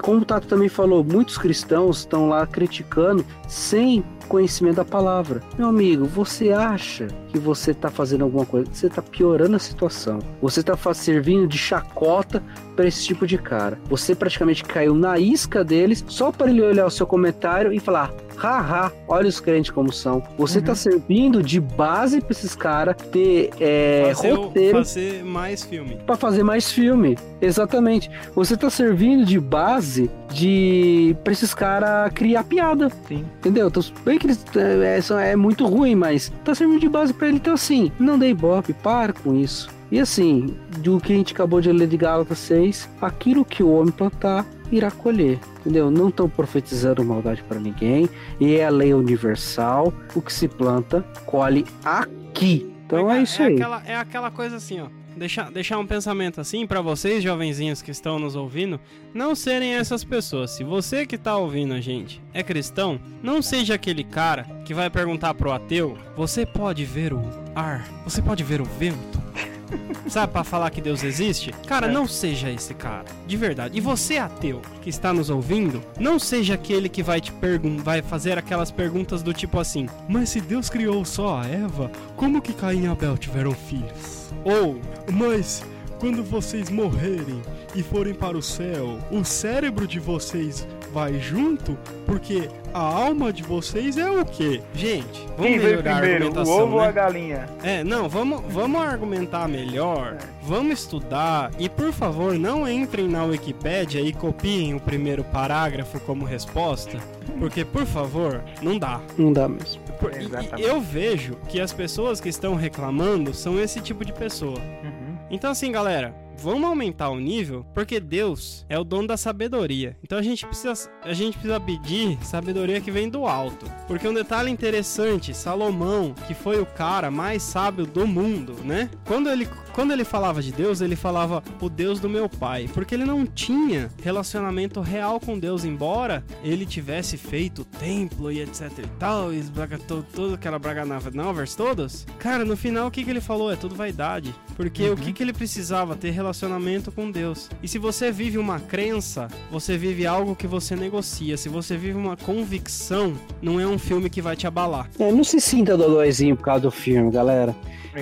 Como o Tato também falou, muitos cristãos estão lá criticando sem conhecimento da palavra. Meu amigo, você acha que você está fazendo alguma coisa? Você está piorando a situação. Você está servindo de chacota para esse tipo de cara. Você praticamente caiu na isca deles só para ele olhar o seu comentário e falar: haha, olha os crentes como são. Você está uhum. servindo de base para esses caras ter é, fazer roteiro. fazer mais filme. Para fazer mais filme. Exatamente. Você está servindo de base de para esses caras criar piada. Sim. Entendeu? Então, bem que eles é, é muito ruim, mas tá servindo de base para ele. Então, assim, não dei bope, para com isso. E assim, do que a gente acabou de ler de Gálatas 6, aquilo que o homem plantar irá colher. Entendeu? Não estão profetizando maldade para ninguém. E é a lei universal. O que se planta, colhe aqui. Então é, isso é aí. Aquela, é aquela coisa assim, ó deixar, deixar um pensamento assim para vocês, jovenzinhos que estão nos ouvindo, não serem essas pessoas. Se você que tá ouvindo a gente é cristão, não seja aquele cara que vai perguntar pro ateu: Você pode ver o ar? Você pode ver o vento? *laughs* Sabe, para falar que Deus existe? Cara, é. não seja esse cara. De verdade. E você, ateu, que está nos ouvindo, não seja aquele que vai te vai fazer aquelas perguntas do tipo assim: Mas se Deus criou só a Eva, como que Caim e Abel tiveram filhos? Ou, mas quando vocês morrerem e forem para o céu, o cérebro de vocês vai junto? Porque a alma de vocês é o quê? Gente, vamos Quem melhorar primeiro, a argumentação, o ovo né? ou a galinha? É, não, vamos, vamos argumentar melhor, é. vamos estudar e, por favor, não entrem na Wikipédia e copiem o primeiro parágrafo como resposta, porque, por favor, não dá. Não dá mesmo. Por, e, eu vejo que as pessoas que estão reclamando são esse tipo de pessoa. Uhum. Então, assim, galera, vamos aumentar o nível, porque Deus é o dono da sabedoria. Então a gente precisa, a gente precisa pedir sabedoria que vem do alto. Porque um detalhe interessante, Salomão, que foi o cara mais sábio do mundo, né? Quando ele, quando ele falava de Deus, ele falava o Deus do meu pai, porque ele não tinha relacionamento real com Deus, embora ele tivesse feito o templo e etc e tal, e todo, toda aquela braganovas todas. Cara, no final o que, que ele falou? É tudo vaidade. Porque uhum. o que, que ele precisava? Ter relacionamento com Deus. E se você vive uma crença, você vive algo que você negocia. Se você vive uma convicção, não é um filme que vai te abalar. É, não se sinta dodóizinho por causa do filme, galera.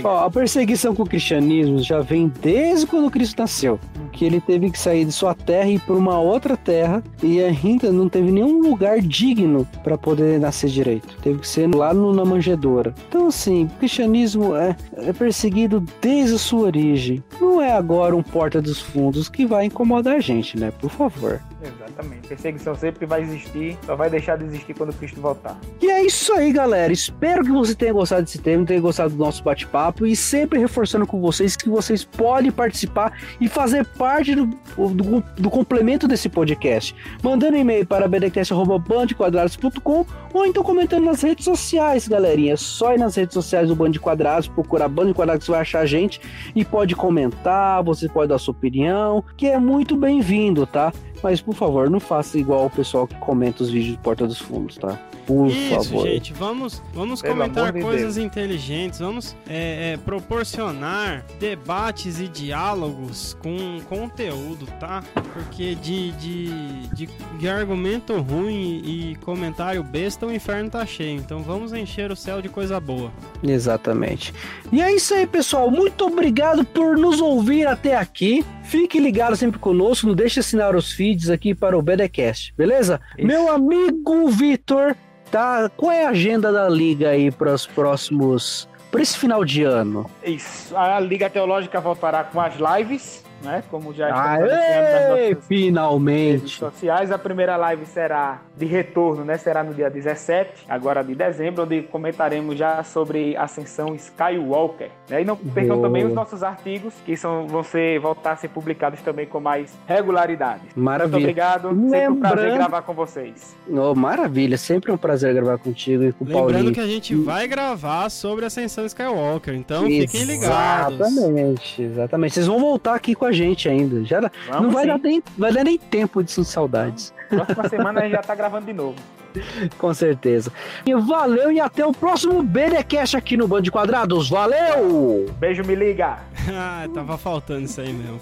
Ó, a perseguição com o cristianismo já vem desde quando Cristo nasceu. Que ele teve que sair de sua terra e ir para uma outra terra e ainda não teve nenhum lugar digno para poder nascer direito. Teve que ser lá no, na manjedoura. Então, assim, o cristianismo é, é perseguido desde a sua origem. Não é agora um porta dos fundos que vai incomodar a gente, né? Por favor. Exatamente. Perseguição sempre vai existir, só vai deixar de existir quando Cristo voltar. E é isso aí, galera. Espero que você tenha gostado desse tema, tenha gostado do nosso bate-papo e sempre reforçando com vocês que vocês podem participar e fazer parte do, do, do complemento desse podcast. Mandando e-mail para bdcast.bandquadrados.com ou então comentando nas redes sociais, galerinha. É só ir nas redes sociais do Band de Quadrados, procurar Band de Quadrados, você vai achar a gente e pode comentar, você pode dar sua opinião, que é muito bem-vindo, tá? Mas por favor, não faça igual o pessoal que comenta os vídeos de Porta dos Fundos, tá? Por Isso, favor. gente, vamos, vamos comentar coisas Deus. inteligentes, vamos é, é, proporcionar debates e diálogos com conteúdo, tá? Porque de, de, de, de argumento ruim e comentário besta, o inferno tá cheio. Então vamos encher o céu de coisa boa. Exatamente. E é isso aí, pessoal. Muito obrigado por nos ouvir até aqui. Fique ligado sempre conosco, não deixe de assinar os feeds aqui para o BDcast, beleza? Isso. Meu amigo Vitor, tá? Qual é a agenda da liga aí para os próximos para esse final de ano? Isso. A Liga Teológica voltará com as lives né? Como já estamos Aê, finalmente. redes sociais. A primeira live será de retorno, né? Será no dia 17, agora de dezembro, onde comentaremos já sobre Ascensão Skywalker. Né? E não percam Boa. também os nossos artigos, que são, vão ser, voltar a ser publicados também com mais regularidade. Maravilha. Muito obrigado. Lembrando... Sempre um prazer gravar com vocês. Oh, maravilha. Sempre um prazer gravar contigo e com o Lembrando Paulinho. que a gente vai gravar sobre Ascensão Skywalker, então fiquem ligados. Exatamente, exatamente. Vocês vão voltar aqui com a gente ainda. Já não vai dar, nem, vai dar nem tempo de saudades. Próxima semana a gente já tá gravando de novo. *laughs* Com certeza. E valeu e até o próximo BDcast aqui no Band de Quadrados. Valeu! Beijo, me liga! *laughs* ah, tava faltando isso aí mesmo.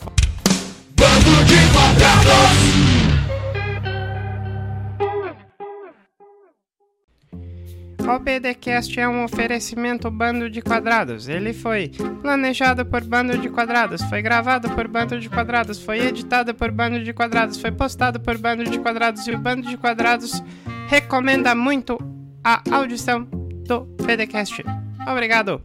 Bando de quadrados! O BDcast é um oferecimento Bando de Quadrados. Ele foi planejado por Bando de Quadrados, foi gravado por Bando de Quadrados, foi editado por Bando de Quadrados, foi postado por Bando de Quadrados e o Bando de Quadrados recomenda muito a audição do BDcast. Obrigado!